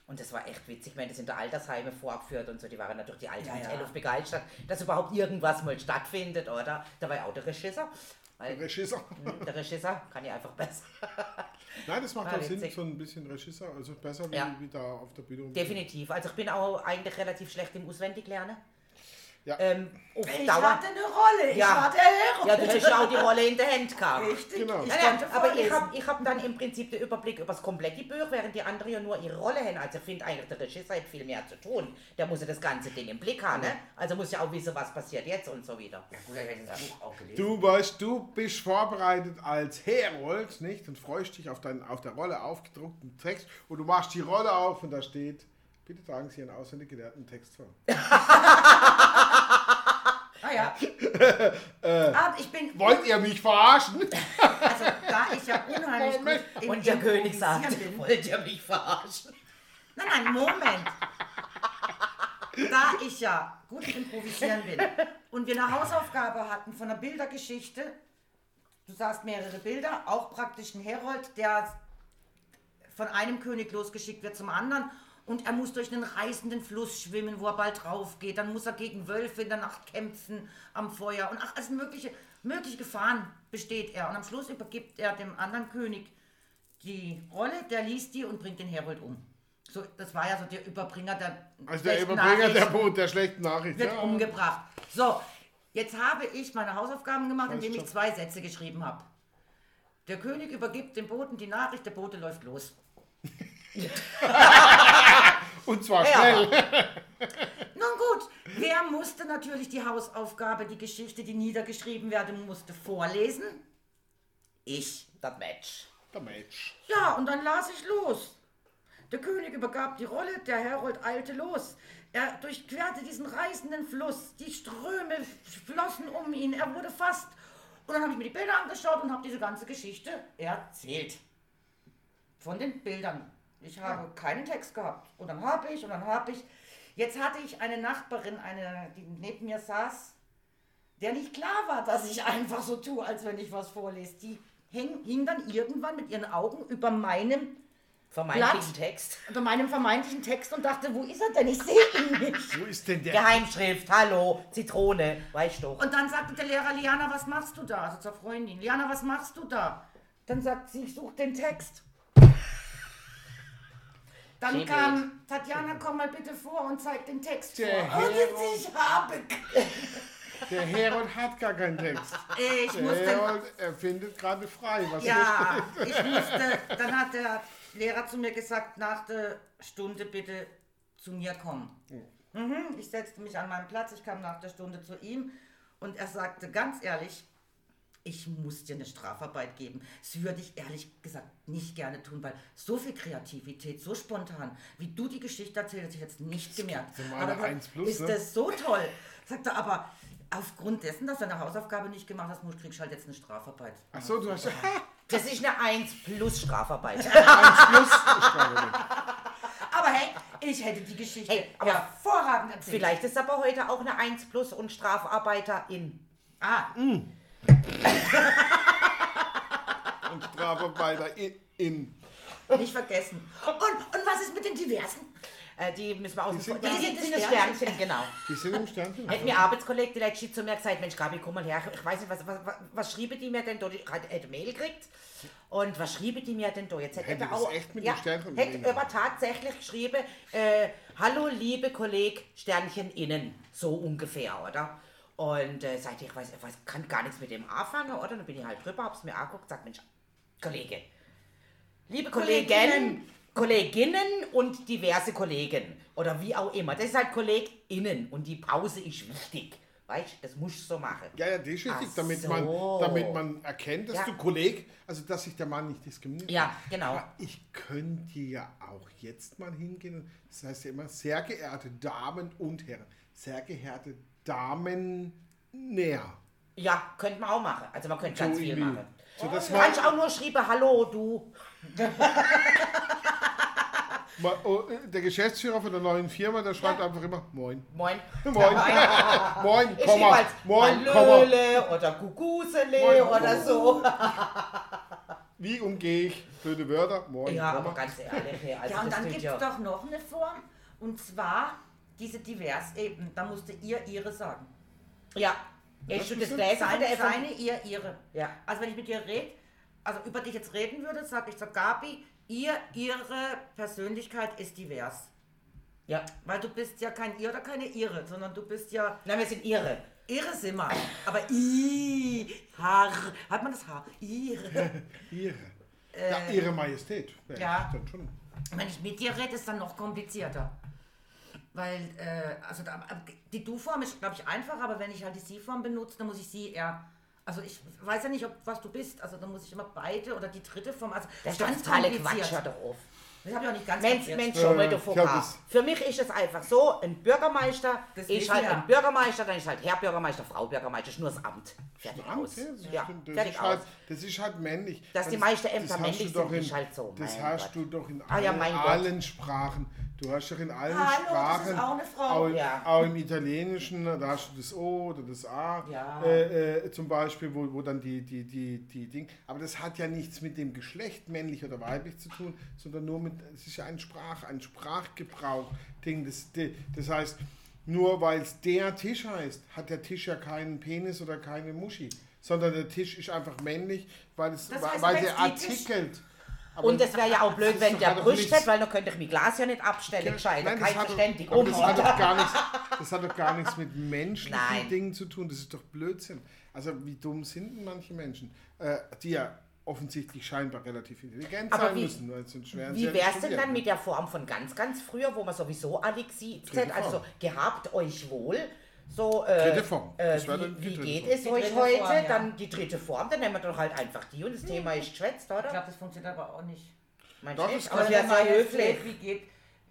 Und das war echt witzig, wenn das in der Altersheime vorgeführt und so, die waren natürlich die Alten Ja, ja. Begeistert, dass überhaupt irgendwas mal stattfindet, oder? Da war ja auch der Regisseur. Weil, Regisseur. hm, der Regisseur kann ja einfach besser. Nein, das macht auch Sinn, so ein bisschen Regisseur, also besser wie, Ja. wie da auf der Bühne. Definitiv. Also ich bin auch eigentlich relativ schlecht im Auswendiglernen. Ja. Ähm, auf Ich Dauer. hatte eine Rolle. Ich Ja. war der Hero. Ja, du hast ja auch die Rolle in der Hand gehabt. Richtig. Genau. Ich Ja, ja, konnte aber ich habe ich hab dann im Prinzip den Überblick über das komplette Buch, während die anderen ja nur ihre Rolle haben. Also ich finde eigentlich, der Regisseur hat viel mehr zu tun. Der muss ja das ganze Ding im Blick haben, ne? Also muss ja auch wissen, was passiert jetzt und so wieder. Gut, ich das Buch auch gelesen. Du weißt, du bist vorbereitet als Herold, nicht? Und freust dich auf, deinen, auf der Rolle aufgedruckten Text und du machst die Rolle auf und da steht, bitte tragen Sie einen auswendig gelernten Text vor. Ah ja. Aber ich bin. Wollt ihr mich verarschen? Also, da ich ja unheimlich Moment. gut Und der König sagt, Improvisieren bin. wollt ihr mich verarschen? Nein, nein, Moment. Da ich ja gut im Improvisieren bin und wir eine Hausaufgabe hatten von einer Bildergeschichte, du sahst mehrere Bilder, auch praktisch ein Herold, der von einem König losgeschickt wird zum anderen und er muss durch einen reißenden Fluss schwimmen, wo er bald drauf geht. Dann muss er gegen Wölfe in der Nacht kämpfen am Feuer und ach, also mögliche, mögliche Gefahren besteht er. Und am Schluss übergibt er dem anderen König die Rolle, der liest die und bringt den Herold um. So, das war ja so der Überbringer der Also der schlechten Überbringer der, Nachrichten Bo- der schlechten Nachricht. wird Ja. umgebracht. So, jetzt habe ich meine Hausaufgaben gemacht, Alles indem ich zwei Sätze geschrieben habe. Der König übergibt dem Boten die Nachricht, der Bote läuft los. Und zwar Ja. schnell. Nun gut, wer musste natürlich die Hausaufgabe, die Geschichte, die niedergeschrieben werden musste, vorlesen? Ich. Das Match. Der Mensch. Ja, und dann las ich los. Der König übergab die Rolle, der Herold eilte los. Er durchquerte diesen reißenden Fluss, die Ströme flossen um ihn, er wurde fast. Und dann habe ich mir die Bilder angeschaut und habe diese ganze Geschichte erzählt. Von den Bildern. Ich habe keinen Text gehabt. Und dann habe ich, und dann habe ich. Jetzt hatte ich eine Nachbarin, eine, die neben mir saß, der nicht klar war, dass ich einfach so tue, als wenn ich was vorlese. Die hing, hing dann irgendwann mit ihren Augen über meinem, Vermeintlichen Blatt. Text. über meinem vermeintlichen Text und dachte, wo ist er denn? Ich sehe ihn nicht. Wo ist denn der? Geheimschrift, hallo, Zitrone, weißt du. Und dann sagte der Lehrer, Liana, was machst du da? Also zur Freundin, Liana, was machst du da? Dann sagt sie, ich suche den Text. Dann Schön kam, Tatjana, komm mal bitte vor und zeig den Text Der vor. Und Herold. ich habe... Der Herold hat gar keinen Text. Ich Der musste... Herold erfindet gerade frei, was Ja, ich musste, dann hat der Lehrer zu mir gesagt, nach der Stunde bitte zu mir kommen. Mhm, ich setzte mich an meinen Platz, ich kam nach der Stunde zu ihm und er sagte ganz ehrlich, ich muss dir eine Strafarbeit geben. Das würde ich ehrlich gesagt nicht gerne tun, weil so viel Kreativität, so spontan, wie du die Geschichte erzählst, hätte ich jetzt nicht gemerkt. so Aber 1 plus, ist ne? das so toll? Sagt er, aber aufgrund dessen, dass du eine Hausaufgabe nicht gemacht hast, musst- kriegst du halt jetzt eine Strafarbeit. Ach so, du hast Das ist eine 1 plus Strafarbeit. Aber hey, ich hätte die Geschichte Hey, aber hervorragend erzählt. Vielleicht ist aber heute auch eine 1 plus und Strafarbeiterin. Ah, und Strafarbeiter in, in. nicht vergessen. Und, und was ist mit den Diversen? Äh, die müssen wir außen Die sind da. Die sind, das Sternchen. Sternchen, genau. Die sind im Sternchen. Hat mir Arbeitskollege die letzte zu mir gesagt, Mensch Gabi, komm mal her, ich weiß nicht, was, was, was, was schrieben die mir denn da? Ich hatte eine Mail gekriegt und was schrieben die mir denn da? Jetzt hätte Hätte er das auch, echt mit ja, dem Sternchen hätte aber tatsächlich geschrieben, äh, hallo liebe Kolleg, Sternchen innen, so ungefähr, oder? Und äh, sagte ich, ich weiß, ich weiß, kann gar nichts mit dem anfangen, oder? Dann bin ich halt drüber, hab's mir angeguckt, sagt, Mensch, Kollege, liebe Kolleginnen, Kolleginnen und diverse Kollegen oder wie auch immer. Das ist halt KollegInnen und die Pause ist wichtig. Weißt du, das musst du so machen. Ja, ja, das ist wichtig, Ach damit, so. man, damit man erkennt, dass Ja. du Kolleg, also dass sich der Mann nicht diskriminiert. Ja, genau. Aber ich könnte ja auch jetzt mal hingehen. Das heißt ja immer, sehr geehrte Damen und Herren, sehr geehrte Damen näher. Ja, könnte man auch machen. Also man könnte ganz So viel irgendwie. machen. So, dass man, kannst auch nur schreiben, hallo du. oh, der Geschäftsführer von der neuen Firma, der schreibt einfach immer Moin. Moin. Moin. Moin, Ich Komma. schreibe als Moin, Komma. Hallöle oder Gugusele Moin, oder Komma. so. Wie umgehe ich blöde Wörter? Moin, Ja, Komma. aber ganz ehrlich, also Ja, und das dann tut gibt es ja. doch noch eine Form, und zwar diese divers eben. Da musste ihr ihre sagen. Ja, tue ist das das? gleiche Seine, ihr, ihre. Ja. Also wenn ich mit dir rede, also über dich jetzt reden würde, sage ich so, Gabi, ihr, ihre Persönlichkeit ist divers. Ja. Weil du bist ja kein ihr oder keine ihre, sondern du bist ja Na, wir sind ihre. ihre sind wir. Aber i, Haar, hat man das Haar? Ihre. Ihre. ja, Ihre Majestät. ja. Dann schon. Wenn ich mit dir rede, ist dann noch komplizierter. Weil, äh, also da, die Du-Form ist, glaube ich, einfach, aber wenn ich halt die Sie-Form benutze, dann muss ich sie eher. Also ich weiß ja nicht, ob, was du bist. Also dann muss ich immer beide oder die dritte Form. Also Das ist ganz totale kompliziert. Quatsch, doch auf. Das habe ich auch nicht ganz Mensch. Mensch, schon mal Äh, das- Für mich ist es einfach so, ein Bürgermeister Das ist halt wir. ein Bürgermeister, dann ist halt Herr Bürgermeister, Frau Bürgermeister, ist nur das Amt. Fertig Amt, aus. ja, das, Ja, das, fertig ist aus. halt, das ist halt männlich. Dass Das- die meisten Ämter hast männlich du doch sind, in, ist halt so, Das hast Gott. du doch in Ah ja, allen, allen Sprachen. Du hast doch in allen Hallo, das ist Sprachen, auch eine Frau. Auch, Ja. auch im Italienischen, da hast du das O oder das A Ja. äh, äh, zum Beispiel, wo, wo dann die, die, die, die Dinge. Aber das hat ja nichts mit dem Geschlecht, männlich oder weiblich zu tun, sondern nur mit, es ist ja ein Sprach, ein Sprachgebrauch-Ding. Das, das heißt, nur weil es der Tisch heißt, hat der Tisch ja keinen Penis oder keine Muschi. Sondern der Tisch ist einfach männlich, weil, es, Das heißt, weil der die Tisch- artikelt. Aber Und es wäre ja auch blöd, wenn der hat doch Brüste nichts- weil dann könnte ich mein Glas ja nicht abstellen, gescheit. Nein, Kein das hat, verständig. doch, aber das, hat doch gar nichts, das hat doch gar nichts mit menschlichen Nein. Dingen zu tun. Das ist doch Blödsinn. Also wie dumm sind denn manche Menschen, äh, die ja offensichtlich scheinbar relativ intelligent Aber sein wie- müssen. Weil wären sie Wie wär's denn dann mit der Form von ganz, ganz früher, wo man sowieso Dritte hat, also gehabt euch wohl, so, äh, Dritte Form. Äh, Das wie wie geht Form. es Die euch heute? Form, ja. Dann die dritte Form, dann nehmen wir doch halt einfach die und das Thema ist geschwätzt, Ich oder? glaube, das funktioniert aber auch nicht. Mein Doch, Chef, das aber kann- es wäre jetzt höflich. Wie geht,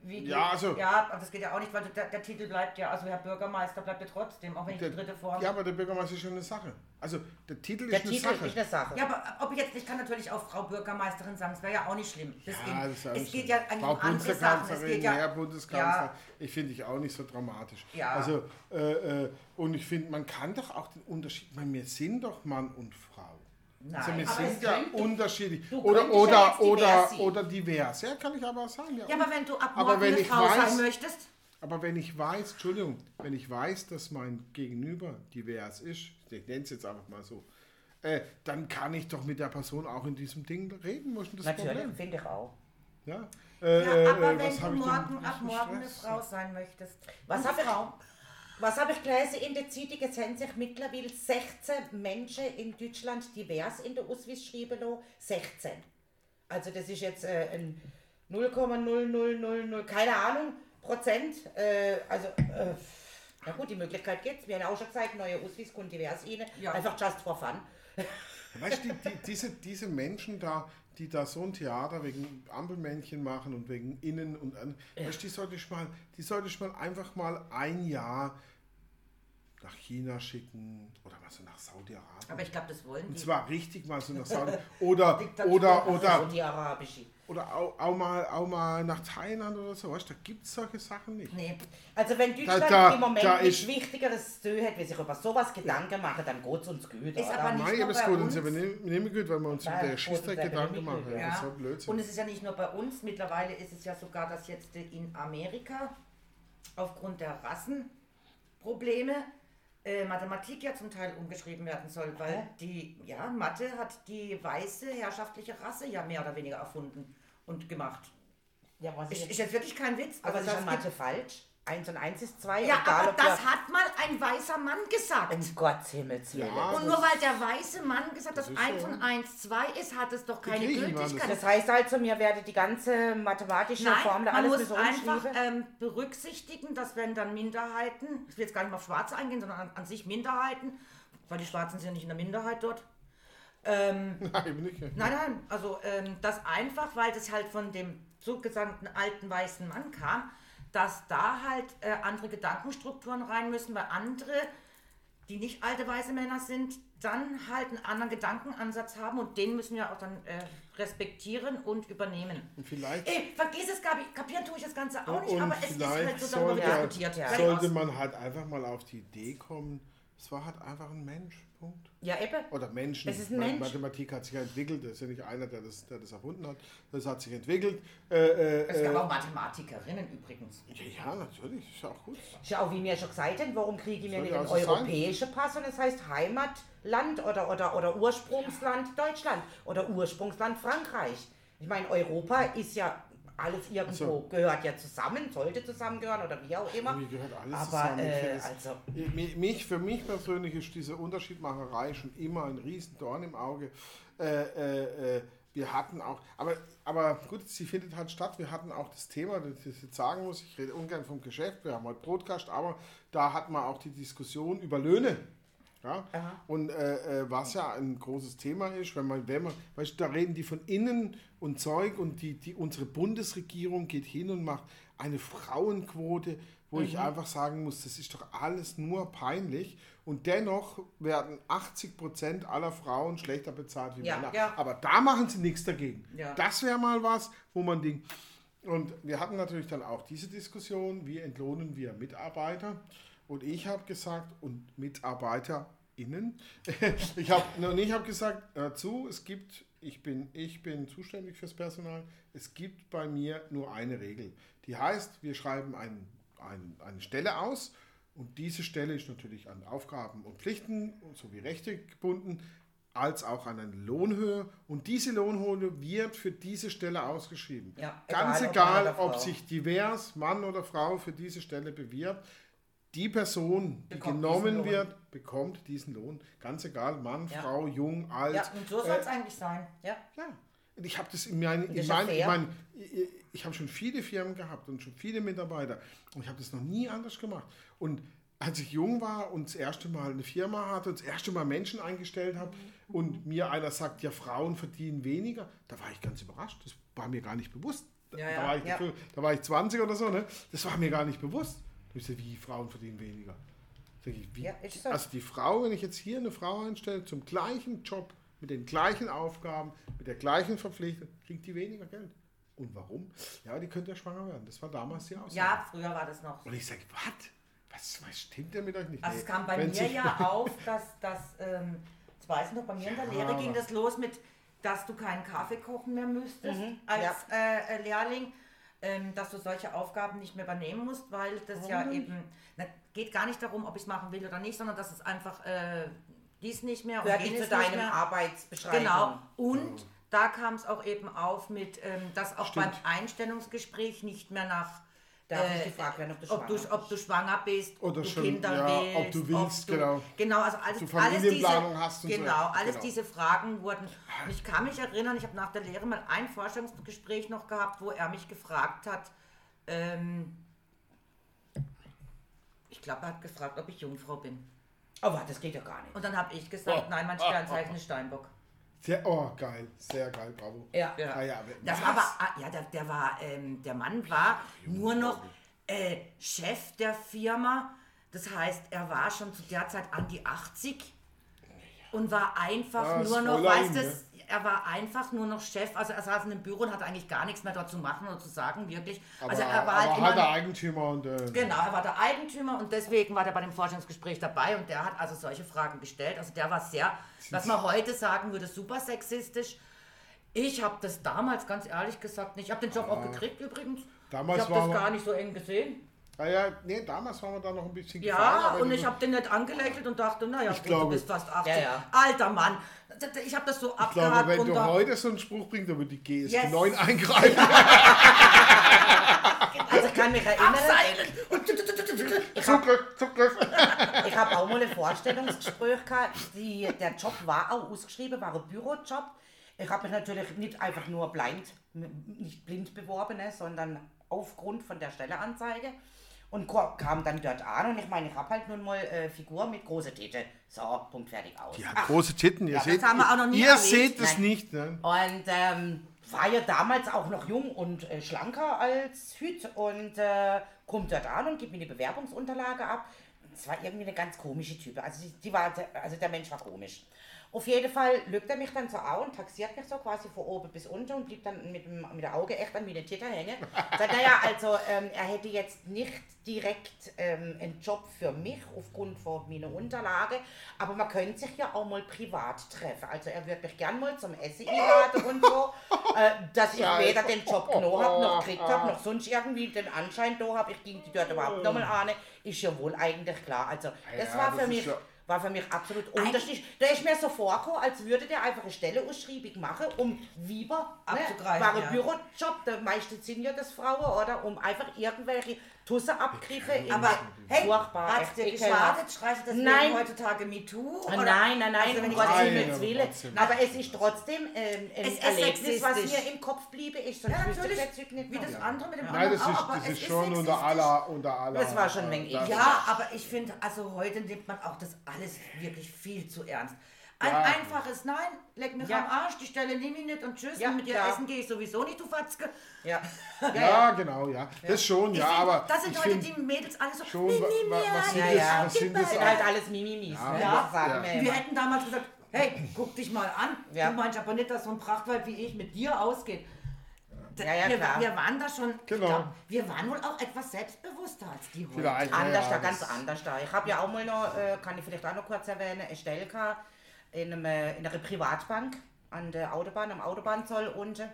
geht, Ja, also- ja, aber das geht ja auch nicht, weil der, der Titel bleibt ja, also Herr Bürgermeister bleibt ja trotzdem, auch wenn ich Der, die dritte Form. ja, aber der Bürgermeister ist schon eine Sache. Also der Titel Der ist eine Titel Sache. ist eine Sache. Ja, aber ob ich jetzt, ich kann natürlich auch Frau Bürgermeisterin sagen, das wäre ja auch nicht schlimm. Deswegen, Ja, das es geht ja eigentlich Frau um andere Sachen. Es geht ja, Herr Bundeskanzler, Ja. ich finde ich auch nicht so dramatisch. Ja. Also, äh, äh, und ich finde, man kann doch auch den Unterschied, meine, wir sind doch Mann und Frau. Also Nein, wir aber sind es ja könnte- unterschiedlich. du Oder, könntest ja oder, jetzt divers oder, oder divers. Ja, kann ich aber auch sagen. Ja, Ja, aber wenn du ab Aber morgen wenn eine ich Frau weiß- sein möchtest, aber wenn ich weiß, Entschuldigung, wenn ich weiß, dass mein Gegenüber divers ist, ich nenne es jetzt einfach mal so, äh, dann kann ich doch mit der Person auch in diesem Ding reden. Das Natürlich, Problem? finde ich auch. Ja, äh, ja, aber äh, wenn du morgen, ab morgen eine Stress? Frau sein möchtest. Was habe ich, Frau, was hab ich gelesen in der Zeitung? Es haben sich mittlerweile 16 Menschen in Deutschland divers in der Ausweis schreiben lassen. 16. Also das ist jetzt äh, ein 0,0000, keine Ahnung, Prozent. Äh, also, äh, na gut, die Möglichkeit gibt's. Wir haben auch schon gesagt, neue Ausweis kommt divers rein. Ja. Einfach just for fun. Weißt du, die, die, diese, diese Menschen da, die da so ein Theater wegen Ampelmännchen machen und wegen Innen und an, weißt, du, die sollte ich mal, die sollte ich mal einfach mal ein Jahr nach China schicken oder mal so nach Saudi-Arabien. aber ich glaube, das wollen Und die. zwar richtig mal so nach Saudi oder oder oder Und die arabische. Oder auch, auch mal auch mal nach Thailand oder so, weißt du, da gibt es solche Sachen nicht. Nee, Also wenn Deutschland da- im Moment da nichts ist- Wichtigeres zu tun hat, wie sich über sowas Gedanken machen, dann geht's uns gut. Ist oder? aber nicht Nein, nur es bei geht uns uns. nicht, nicht gut, weil wir uns Nein, über der Schießtag Gedanken machen. gut, Ja. Das ist halt Blödsinn. Und es ist ja nicht nur bei uns, mittlerweile ist es ja sogar, dass jetzt in Amerika aufgrund der Rassenprobleme äh, Mathematik ja zum Teil umgeschrieben werden soll, weil Hä? die, ja, Mathe hat die weiße herrschaftliche Rasse ja mehr oder weniger erfunden und gemacht. Ja, was Ist, ist jetzt wirklich kein Witz. aber Also ist das Mathe falsch? 1 und 1 ist 2, ja, egal aber ob das hat mal ein weißer Mann gesagt. Um Gottes Himmels Willen. Ja. und nur weil der weiße Mann gesagt hat, dass ist 1 so. und 1 2 ist, hat es doch keine. Gültigkeit. Das heißt also, mir werde die ganze mathematische Nein, Formel man alles muss einfach ähm, berücksichtigen, dass wenn dann Minderheiten, ich will jetzt gar nicht mal auf Schwarze eingehen, sondern an, an sich Minderheiten, weil die Schwarzen sind ja nicht in der Minderheit dort. Ähm, Nein, eben nicht. nein, nein, also ähm, das einfach, weil das halt von dem zugesandten alten weißen Mann kam, dass da halt äh, andere Gedankenstrukturen rein müssen, weil andere die nicht alte weiße Männer sind, dann halt einen anderen Gedankenansatz haben und den müssen wir auch dann äh, respektieren und übernehmen. Und vielleicht, Ey, vergiss es, Gabi, kapieren tue ich das Ganze auch nicht, aber es ist halt so darüber sollte, diskutiert, ja. sollte man halt einfach mal auf die Idee kommen, es war halt einfach ein Mensch. Punkt. Ja, eben. Oder Menschen. Es ist ein Mensch. Mathematik hat sich ja entwickelt. Das ist ja nicht einer, der das, der das erfunden hat. Das hat sich entwickelt. Äh, äh, Es gab äh, auch Mathematikerinnen übrigens. ja, ja, natürlich. Ist ja auch gut. Schau, wie mir schon gesagt haben, warum kriege ich mir nicht ja den so sein. europäischen Pass und es heißt Heimatland oder, oder, oder Ursprungsland Deutschland oder Ursprungsland Frankreich. Ich meine, Europa ist ja alles irgendwo, so. gehört ja zusammen, sollte zusammengehören oder wie auch immer. Mir gehört alles Aber, zusammen. Äh, also- Mi- mich, für mich persönlich ist diese Unterschiedmacherei schon immer ein Riesendorn im Auge. Äh, äh, äh, wir hatten auch, aber, aber gut, sie findet halt statt. Wir hatten auch das Thema, das ich jetzt sagen muss, ich rede ungern vom Geschäft, wir haben heute Broadcast, aber da hatten wir auch die Diskussion über Löhne. Ja? Und äh, äh, was ja ein großes Thema ist, wenn man, wenn man, weißt du, da reden die von innen und Zeug und die, die, unsere Bundesregierung geht hin und macht eine Frauenquote, wo ich einfach sagen muss, das ist doch alles nur peinlich. Und dennoch werden 80 Prozent aller Frauen schlechter bezahlt wie Ja, Männer. ja. Aber da machen sie nichts dagegen. Ja. Das wäre mal was, wo man Ding. Und wir hatten natürlich dann auch diese Diskussion, wie entlohnen wir Mitarbeiter? Und ich habe gesagt, und MitarbeiterInnen, ich habe hab gesagt, dazu, es gibt, ich bin, ich bin zuständig fürs Personal, es gibt bei mir nur eine Regel. Die heißt, wir schreiben ein, ein, eine Stelle aus und diese Stelle ist natürlich an Aufgaben und Pflichten sowie Rechte gebunden, als auch an eine Lohnhöhe. Und diese Lohnhöhe wird für diese Stelle ausgeschrieben. Ja, Ganz egal, ob egal, ob Frau. sich divers, Mann oder Frau, für diese Stelle bewirbt. Die Person, die Bekommt genommen wird, bekommt diesen Lohn. Ganz egal, Mann, Ja. Frau, jung, alt. Ja, Und so soll es eigentlich sein. Ja. Ja, und ich habe das in meinen, in meinen, ich, mein, ich, ich habe schon viele Firmen gehabt und schon viele Mitarbeiter und ich habe das noch nie anders gemacht. Und als ich jung war und das erste Mal eine Firma hatte und das erste Mal Menschen eingestellt habe und mir einer sagt, ja, Frauen verdienen weniger, da war ich ganz überrascht. Das war mir gar nicht bewusst. Da, Ja, da, war, ich, da war ich 20 oder so, ne? Das war mir gar nicht bewusst. Gesagt, wie Frauen verdienen weniger. Sag ich, wie? Ja, so. Also die Frau, wenn ich jetzt hier eine Frau einstelle zum gleichen Job, mit den gleichen Aufgaben, mit der gleichen Verpflichtung, kriegt die weniger Geld. Und warum? Ja, die könnte ja schwanger werden. Das war damals die Aussage. Ja, früher war das noch. Und ich sage, was? Was, was stimmt denn mit euch nicht? Also es kam bei wenn mir ja auf, dass das, ähm, das weiß ich noch, bei mir in der Ja, Lehre ging das los mit, dass du keinen Kaffee kochen mehr müsstest Mhm, als äh, äh, Lehrling, ähm, dass du solche Aufgaben nicht mehr übernehmen musst, weil das ja eben, na, geht gar nicht darum, ob ich es machen will oder nicht, sondern dass es einfach äh, dies nicht mehr und Gehört nicht jenes zu nicht deinem mehr. Arbeitsbeschreibung. Genau. Und da kam es auch eben auf mit, ähm, dass auch Stimmt. beim Einstellungsgespräch nicht mehr nach Darf äh, nicht gefragt werden, ob du ob schwanger du, bist. ob du schwanger bist, Oder ob du schon, Kinder ja, willst, ob du willst, du, genau. Genau, also alles, Du alles diese, Familienplanung hast und so, genau, alles genau. diese Fragen wurden. Und ich kann mich erinnern, ich habe nach der Lehre mal ein Forschungsgespräch noch gehabt, wo er mich gefragt hat, ähm, ich glaube, er hat gefragt, ob ich Jungfrau bin. Aber das geht ja gar nicht. Und dann habe ich gesagt, Oh. nein, mein Sternzeichen ist Steinbock. Sehr, oh, geil. Sehr geil, bravo. Ja. Ja. Ah, ja, Das was? war aber, ah, ja, der, der war, ähm, der Mann war nur noch äh, Chef der Firma. Das heißt, er war schon zu der Zeit an die 80 und war einfach Ja, ist nur noch, weißt du, er war einfach nur noch Chef. Also er saß in einem Büro und hatte eigentlich gar nichts mehr dort zu machen oder zu sagen, wirklich. Aber, also er war halt immer, halt der Eigentümer und äh, Genau, er war der Eigentümer und deswegen war der bei dem Forschungsgespräch dabei und der hat also solche Fragen gestellt. Also der war sehr, was man heute sagen würde, super sexistisch. Ich habe das damals ganz ehrlich gesagt nicht. Ich habe den Job auch gekriegt übrigens. Damals ich habe das gar nicht so eng gesehen. Ah ja, nee, damals waren wir da noch ein bisschen Ja, gefallen, aber und ich habe den nicht angelächelt und dachte, naja, gut, glaube- du bist fast 80. Ja, ja. Alter Mann, ich habe das so Ich glaube, wenn du heute so einen Spruch bringst, dann wird die GSG Yes. 9 eingreifen. Also ich kann mich erinnern! Zugriff, Zugriff. ich habe auch mal ein Vorstellungsgespräch gehabt. Die, der Job war auch ausgeschrieben, war ein Bürojob. Ich habe mich natürlich nicht einfach nur blind, nicht blind beworben, sondern aufgrund von der Stelleanzeige. Und kam dann dort an und ich meine, ich habe halt nun mal äh, Figur mit große Tete. So, Punkt, fertig, aus. Die hat große Titten, ihr das seht, ihr erlebt. seht es nicht. Ne? Und ähm, war ja damals auch noch jung und äh, schlanker als Hüt und äh, kommt dort an und gibt mir die Bewerbungsunterlage ab. es war irgendwie eine ganz komische Type. Also, die, die war, also der Mensch war komisch. Auf jeden Fall lügt er mich dann so an und taxiert mich so quasi von oben bis unten und blieb dann mit, dem, mit der Auge echt an den Titel hängen. Sagt, naja, also ähm, er hätte jetzt nicht direkt ähm, einen Job für mich aufgrund von meiner Unterlage, aber man könnte sich ja auch mal privat treffen. Also er würde mich gern mal zum Essen einladen und so, äh, dass ich weder den Job genommen habe, noch gekriegt habe, noch sonst irgendwie den Anschein da habe, ich ging die dort überhaupt nochmal an, ist ja wohl eigentlich klar. Also das Ja, war für mich... ja- War für mich absolut unterschiedlich. Da ist mir so vorgekommen, als würde der einfach eine Stelleausschreibung machen, um Wieber, Abzugreifen, ne, war ein ja. Bürojob, der meiste sind ja das Frauen, oder? Um einfach irgendwelche Tussenabgriffe in Aber hey, furchtbar, hat dir geschadet? Schreist du deswegen Nein. heutzutage MeToo? Nein, oder? nein, nein, Also, wenn um ich Gottes Nein, Himmels aber Willen. Aber es ist trotzdem ähm, ein Es ist Erlebnis, was mir im Kopf bliebe. Ich sonst Ja, natürlich, Zeug nicht wie das andere mit dem Nein, das ist, auch, aber das es ist schon unter aller, unter aller. Das war schon äh, das- eklig. Ja, aber ich finde, also heute nimmt man auch das alles wirklich viel zu ernst. Ein Ja. einfaches Nein, leck mich Ja. am Arsch, die Stelle nehme ich nicht und tschüss, Ja, und mit dir ja. essen gehe ich sowieso nicht, du Fatzke. Ja. Ja, genau, ja. Das schon, Ich ja, find, aber das sind heute die Mädels alle so, schon, "Nee, wa- nee, wa- was sind Ja, das, ja. was sind das sind halt alles Mimimis, ne? Ja. Das sagen Ja. wir Wir hätten damals gesagt, hey, guck dich mal an. Ja. Du meinst aber nicht, dass so ein Prachtwald wie ich mit dir ausgeht. Da- Ja, ja, wir, klar. wir waren da schon, Genau. glaub, wir waren wohl auch etwas selbstbewusster als die heute. Vielleicht, Anders ja, da, ganz anders da. Ich habe ja auch mal noch, äh, kann ich vielleicht auch noch kurz erwähnen, eine gehabt in, einem, äh, in einer Privatbank an der Autobahn, am Autobahnzoll unten.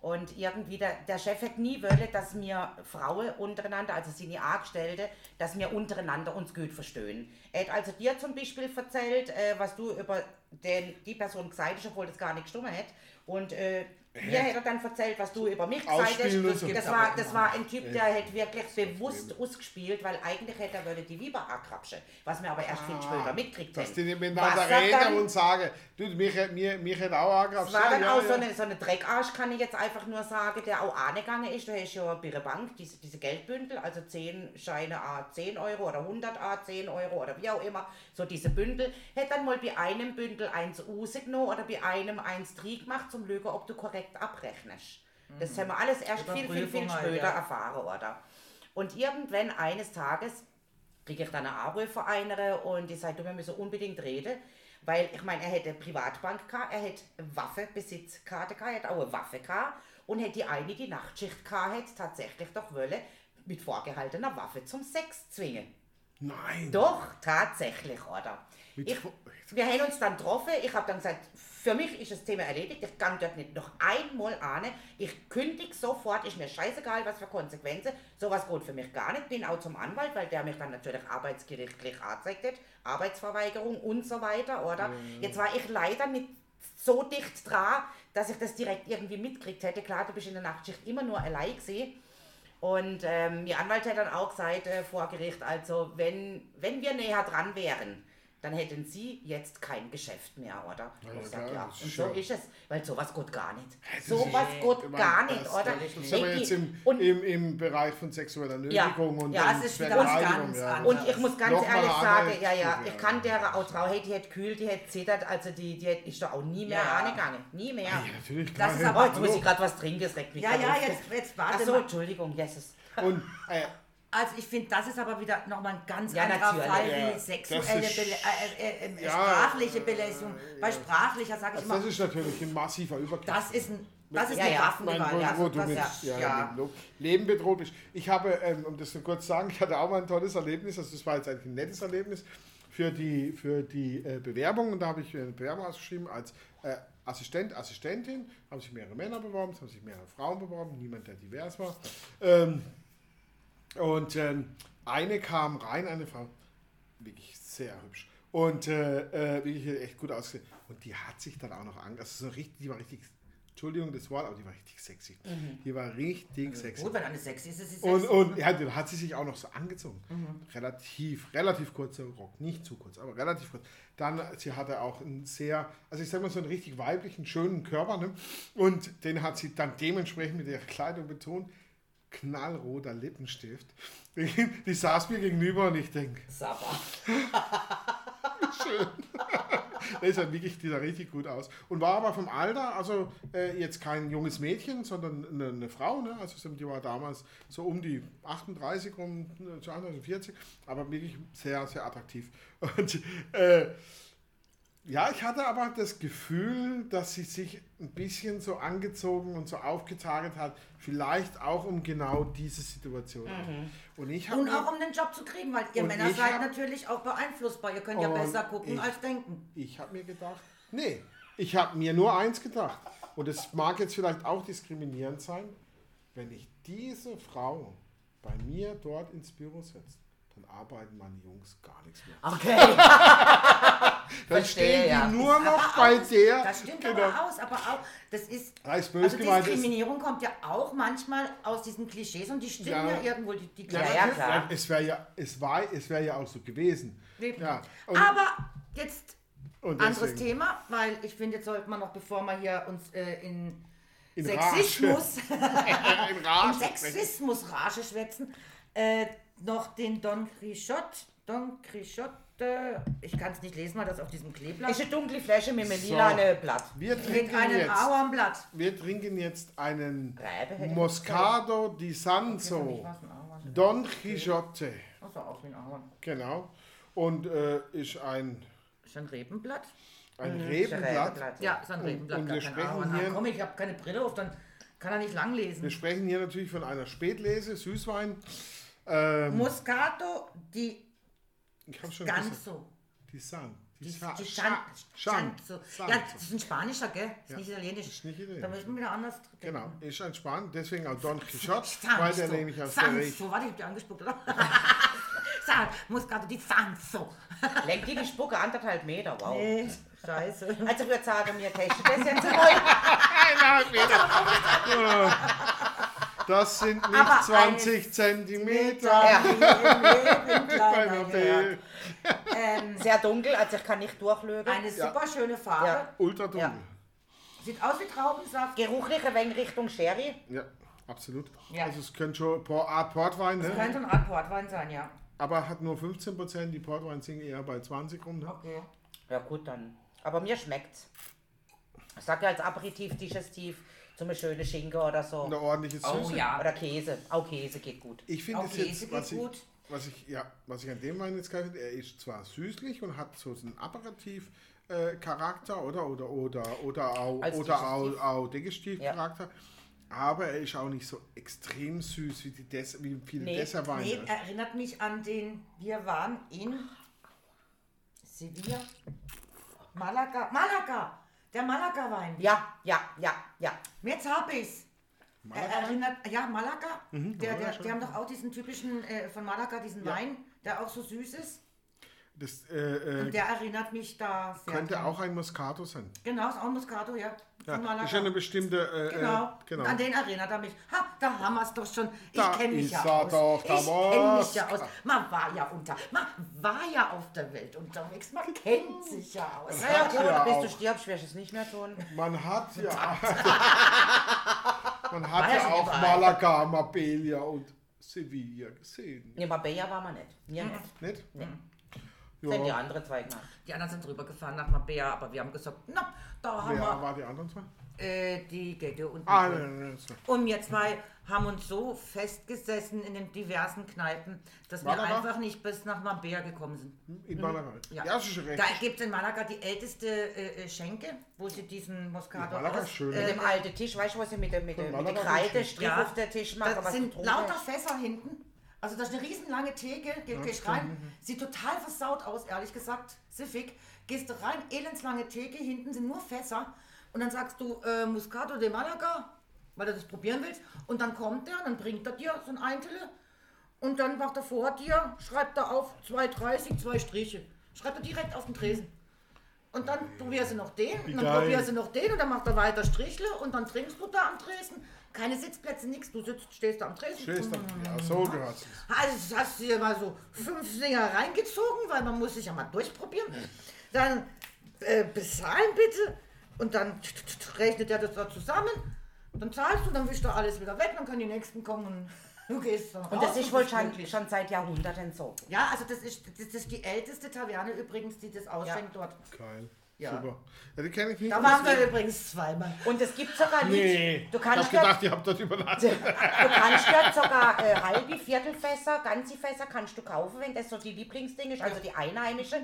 Und irgendwie, der, der Chef hätte nie wollen, dass wir Frauen untereinander, also seine Angestellte, dass wir untereinander uns gut verstehen. Er hat also dir zum Beispiel erzählt, äh, was du über den, die Person gesagt hast, obwohl das gar nicht gestimmt hat. Und äh, mir hätte er dann erzählt, was du über mich gesagt hast. Das war, das war ein Typ, der hat wirklich bewusst ausgespielt, weil eigentlich hätte er wollte die Weiber ankrapschen, was wir aber erst viel später mitgekriegt Dass die nicht miteinander er reden dann- und sagen, du, mich, mir, mich hätte auch angegraben. es war dann ja, auch ja. so eine, so eine Dreckarsch, kann ich jetzt einfach nur sagen, der auch angegangen ist. Da ist ja bei der Bank diese, diese Geldbündel, also 10 Scheine A 10 Euro oder 100 A 10 Euro oder wie auch immer, so diese Bündel. Hätte dann mal bei einem Bündel eins rausgenommen oder bei einem eins drin gemacht, zum Lügen, ob du korrekt abrechnest. Das haben wir alles erst viel, viel, viel später ja. erfahren, oder? Und irgendwann eines Tages kriege ich dann einen Anruf von einer und die sagt, du, wir müssen unbedingt reden. Weil, ich meine, er hätte eine Privatbank gehabt, er hätte eine Waffenbesitzkarte gehabt, er hätte auch eine Waffe gehabt und hätte die eine, die Nachtschicht gehabt, hätte tatsächlich doch wollen, mit vorgehaltener Waffe zum Sex zwingen. Nein. Doch, tatsächlich, oder? Ich, wir haben uns dann getroffen. Ich habe dann gesagt, für mich ist das Thema erledigt. Ich kann dort nicht noch einmal ahnen. Ich kündige sofort. Ist mir scheißegal, was für Konsequenzen. Sowas geht für mich gar nicht. Bin auch zum Anwalt, weil der mich dann natürlich arbeitsgerichtlich angezeigt hat. Arbeitsverweigerung und so weiter, oder? Jetzt war ich leider nicht so dicht dran, dass ich das direkt irgendwie mitgekriegt hätte. Klar, du bist in der Nachtschicht immer nur allein gesehen. Und ähm, die Anwalt hat dann auch gesagt äh, vor Gericht, also wenn, wenn wir näher dran wären, dann hätten Sie jetzt kein Geschäft mehr, oder? Ja, ich sag, ja. das ist Und so ist es, weil sowas geht gar nicht. das Sowas ist- geht Ich meine, gar nicht, das- oder? Das ist aber jetzt im, und, im, im Bereich von sexueller Nötigung und ja, und es ist wieder was ganz ja. anderes. und ich muss ganz Noch ehrlich sagen, ja, ja, ich ja. kann der auch Frau, hey, die hat kühl, die hat zittert, also die, die hat- ist doch auch nie mehr Ja. angegangen. Nie mehr. Ja, natürlich, Das ist ja. aber- jetzt muss ich gerade was trinken, es regt mich Ja, ja, jetzt, jetzt warte Achso, mal. Entschuldigung, Jesus. Und äh, Also ich finde, das ist aber wieder nochmal ein ganz Ja, anderer. Fall Ja, wie sexuelle, das ist- Bele äh, äh, äh, Ja, sprachliche äh, Belästigung. Bei sprachlicher sage ich also das immer, ist natürlich ein massiver Übergriff. das ist, ein, das ist Ja, eine ja. Waffengewalt. Mein, wo, also wo du das, mit, ja, ja, ja. mit Leben bedroht bist. Ich habe, ähm, um das nur kurz zu sagen, ich hatte auch mal ein tolles Erlebnis, also das war jetzt eigentlich ein nettes Erlebnis für die, für die äh, Bewerbung und da habe ich eine Bewerbung ausgeschrieben als äh, Assistent, Assistentin, haben sich mehrere Männer beworben, es haben sich mehrere Frauen beworben, niemand, der divers war. Ähm, und ähm, eine kam rein, eine Frau, wirklich sehr hübsch. Und äh, äh, wirklich echt gut ausgesehen. Und die hat sich dann auch noch an, also so richtig, die war richtig, Entschuldigung das Wort, aber die war richtig sexy. Die war richtig sexy. Gut, wenn eine sexy ist, ist sie sexy. Und, und ja, dann hat sie sich auch noch so angezogen. Relativ, relativ kurzer Rock, nicht zu kurz, aber relativ kurz. Dann, sie hatte auch einen sehr, also ich sag mal so einen richtig weiblichen, schönen Körper. Ne? Und den hat sie dann dementsprechend mit ihrer Kleidung betont. Knallroter Lippenstift. Die saß mir gegenüber und ich denke, Sabber. Das sah wirklich die sah richtig gut aus. Und war aber vom Alter, also äh, jetzt kein junges Mädchen, sondern eine, eine Frau, ne? Also die war damals so um die 38, um äh, 40, aber wirklich sehr, sehr attraktiv. Und äh, ja, ich hatte aber das Gefühl, dass sie sich ein bisschen so angezogen und so aufgetarget hat, vielleicht auch um genau diese Situation. Und ich Und auch um den Job zu kriegen, weil ihr Männer seid hab- natürlich auch beeinflussbar. Ihr könnt ja besser gucken ich- als denken. Ich habe mir gedacht, nee, ich habe mir nur eins gedacht. Und es mag jetzt vielleicht auch diskriminierend sein, wenn ich diese Frau bei mir dort ins Büro setze, dann arbeiten meine Jungs gar nichts mehr. Okay. Dann stehen die ja. nur Aber noch bei aus- der. Das stimmt Genau. aber aus, aber auch, das ist, Da ist böse also gemeint, ist- Diskriminierung kommt ja auch manchmal aus diesen Klischees und die stimmen ja, Ja. irgendwo, die, die Ja, ja, klar. Es wäre ja, es war, es wäre ja auch so gewesen. Ja. Aber jetzt anderes Thema, weil ich finde, jetzt sollte man noch, bevor wir hier uns äh, in, In Sexismus, in in Rage. Sexismus-Rage schwätzen, äh, noch den Don Quixote, Don Quixote, ich kann es nicht lesen, weil das auf diesem Kleeblatt Ist eine dunkle Fläche mit einem So. lilanen Blatt. Wir mit trinken einem jetzt. Ahornblatt. Wir trinken jetzt einen Reibe Moscato di Sanso. Don Quixote. Das sah aus wie ein Ahorn. Genau. Und äh, ist ein, Ist ein Rebenblatt? ein ein Rebenblatt. Ja, ist ein Rebenblatt, und gar wir sprechen hier- komm, ich habe keine Brille auf, dann kann er nicht lang lesen. Wir sprechen hier natürlich von einer Spätlese, Süßwein. Ähm, Moscato di ich schon gesagt. Ganzo. Die San. Die, Sa- die San. Ja, das ist ein Spanischer, gell? Das ist Ja, nicht italienisch. ist nicht italienisch. Da müssen wir wieder anders denken. Genau, ist ein Span, deswegen auch Don Quixote, weil der nämlich aus der Region. Sanzo. Warte, ich hab dir angespuckt, oder? San, Moscato di Sanzo. Lenkt die die Spucke anderthalb Meter, wow. Nee, scheiße. Also ich würde sagen, wir testen das jetzt mal. Das sind nicht Aber 20 Zentimeter. Ja. Ähm, Sehr dunkel, also ich kann nicht durchlögen. eine super schöne Farbe. Ja. Ultra dunkel. Ja. Sieht aus wie Traubensaft. Geruchlich ein wenig Richtung Sherry. Ja, absolut. Ja. Also es könnte schon Por- Art Portwein, ne? Könnte ein Art Portwein sein, ja. aber hat nur 15%, die Portwein sind eher bei 20 rum. Ne? Okay. Ja gut dann. Aber mir schmeckt's. Ich sag ja als Aperitif, Digestiv, zum einen schönen Schinken oder so. Eine ordentliche Oh Süße. ja. Oder Käse. Auch Käse geht gut. Ich finde es Käse jetzt, was ich, gut. was ich, ja, was ich an dem Wein jetzt geil finde, er ist zwar süßlich und hat so einen Aperitif äh, Charakter oder oder oder oder auch Als oder auch, auch Digestiv Ja. Charakter, aber er ist auch nicht so extrem süß wie die Des wie viele Nee, Dessertweine. Nee, erinnert mich an den, wir waren in Sevilla, Malaga, Malaga, der Malaga-Wein. Ja, ja, ja, ja. Jetzt hab ich's. Er erinnert, ja, Malaga, Mhm, der, Malaga der, die haben doch auch diesen typischen äh, von Malaga, diesen Ja. Wein, der auch so süß ist. Das äh, äh, Und der erinnert mich da sehr. könnte dran. auch ein Moscato sein. Genau, ist auch ein Moscato, ja. Ja, Malaga. ist ja eine bestimmte. Äh, Genau. Äh, genau. An den erinnert er mich. Ha, da haben wir es doch schon. Ich Da kenne mich ja aus. doch, der ich kenne mich ja aus. Man war ja unter. Man war ja auf der Welt unterwegs. Man kennt sich ja aus. Naja Hat gut, ja bis du stirbst, wirst es nicht mehr tun. Man hat ja. man hat ja ja auch. Malaga, Marbella und Sevilla gesehen. In Marbella war man nicht. Mir nicht. Nicht? Sind die Ja. anderen zwei gemacht. Die anderen sind drüber gefahren nach Mabea, aber wir haben gesagt, na, da haben Wer wir war die anderen zwei? äh, die Gette und Ah, nein, nein. so. Und wir zwei haben uns so festgesessen in den diversen Kneipen, dass wir Malaga? einfach nicht bis nach Mabea gekommen sind. In Malaga. Ja. Ja, das ist schon recht. Da gibt es in Malaga die älteste äh, äh, Schenke, wo sie diesen Moscato Ja, Malaga aus... ist schön. Mit Äh, dem alten Tisch, weißt du, was sie mit der, mit der, mit der Kreide Strich Ja. auf den Tisch machen? da was sind lauter Fässer hinten. Also da ist eine riesenlange Theke, Ge gehst rein, sieht total versaut aus, ehrlich gesagt, siffig. Gehst du rein, elendslange Theke, hinten sind nur Fässer und dann sagst du äh, Muscato de Malaga, weil du das probieren willst und dann kommt der, dann bringt er dir so ein Eintele und dann macht er vor dir, schreibt er auf 2,30, zwei Striche. Schreibt er direkt auf den Tresen. Und dann probierst du noch den, und dann probierst du noch den und dann macht er weiter Strichle und dann trinkst du da am Tresen. Keine Sitzplätze, nichts. Du sitzt, stehst da am Tresen. Stehst da. Ja, so gehört es. Also hast du dir mal so fünf Dinger reingezogen, weil man muss sich ja mal durchprobieren. Dann äh, bezahlen bitte und dann rechnet er das da zusammen. Dann zahlst du, dann wischt er alles wieder weg, dann können die Nächsten kommen und du gehst dann Und das raus ist wohl schon, schon seit Jahrhunderten so. Ja, also das ist, das ist die älteste Taverne übrigens, die das ausschenkt dort. Geil. Ja. Super. Ja, die kenne ich nicht. Da waren wir übrigens zweimal. Und es gibt sogar nicht. Nee, Du ich kannst habe ja- gedacht, ihr habt dort übernachtet. Du kannst dort sogar äh, halbe, Viertelfässer, ganze Fässer kannst du kaufen, wenn das so die Lieblingsding ist, also die einheimische.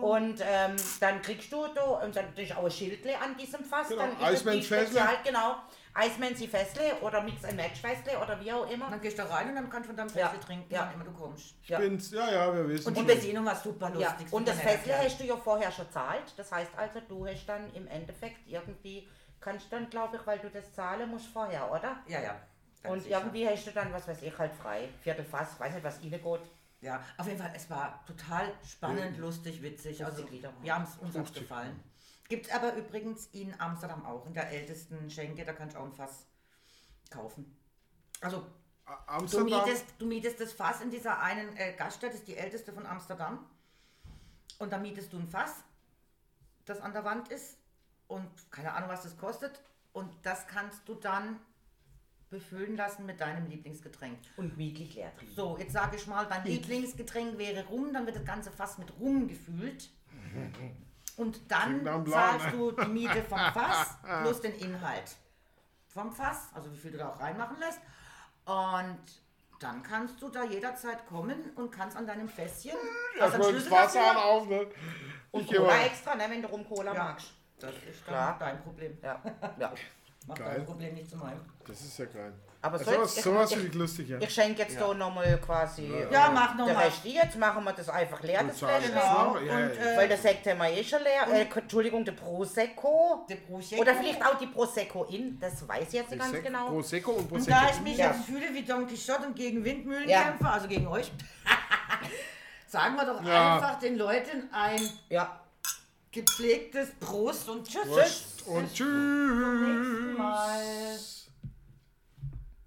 Und ähm, dann kriegst du da, und dann ist auch ein Schildle an diesem Fass. Genau, dann ist Eismanns es die. Spezial, genau. Eismanns Fässle oder Mix and Match Fässle oder wie auch immer. Dann gehst du rein und dann kannst du von deinem Ja. Trinken, Ja. wann immer du kommst. Ja. Bin's, ja, ja, wir wissen Und die schon. Bedienung war super Ja, lustig. und das erklärt. hast du ja vorher schon zahlt. Das heißt also, du hast dann im Endeffekt irgendwie, kannst dann, glaube ich, weil du das zahlen musst vorher, oder? Ja, ja. ganz Und sicher. irgendwie hast du dann, was weiß ich, halt frei. Viertelfass, weiß nicht, was ihnen geht. Ja, auf jeden Fall, es war total spannend, lustig, witzig. Also, wir haben es uns hat's gefallen. Gibt es aber übrigens in Amsterdam auch, in der ältesten Schenke, da kannst du auch ein Fass kaufen. Also, du mietest, du mietest das Fass in dieser einen äh, Gaststätte, das ist die älteste von Amsterdam. Und da mietest du ein Fass, das an der Wand ist. Und keine Ahnung, was das kostet. Und das kannst du dann befüllen lassen mit deinem Lieblingsgetränk. Und gemütlich leer trinken. So, jetzt sage ich mal, dein Lieblingsgetränk wäre Rum, dann wird das ganze Fass mit Rum gefüllt. Und dann zahlst du die Miete vom Fass plus den Inhalt vom Fass, also wie viel du da auch reinmachen lässt. Und dann kannst du da jederzeit kommen und kannst an deinem Fässchen, also am Erstmal das Wasser ja- auf, ne? Und Ich Cola extra, ne, wenn du rum Cola Ja. magst. Das ist Klar. dann dein Problem. Ja, ja. Mach Geil. dein Problem nicht zu meinem. Das ist ja geil. Aber Also, so sowas, jetzt- sowas ich- finde ich lustig, ja. Ich schenke jetzt da nochmal quasi Ja, äh, mach noch der mal. Rest. Jetzt machen wir das einfach leer, das Fläschchen. das Genau. noch? Ja, und, ja. äh, Weil der Sekt haben wir eh schon leer. Äh, Entschuldigung, der Prosecco. Der Prosecco. Oder vielleicht auch die Prosecco in, das weiß ich jetzt nicht ganz Prosecco- genau. Prosecco und Und Prosecco. da ich mich Ja. jetzt fühle wie Don Quixote und gegen Windmühlen Ja. kämpfe, also gegen euch, sagen wir doch Ja. einfach den Leuten ein Ja, gepflegtes Prost und Tschüss. Prost und Bis zum nächsten tschüss. Mal.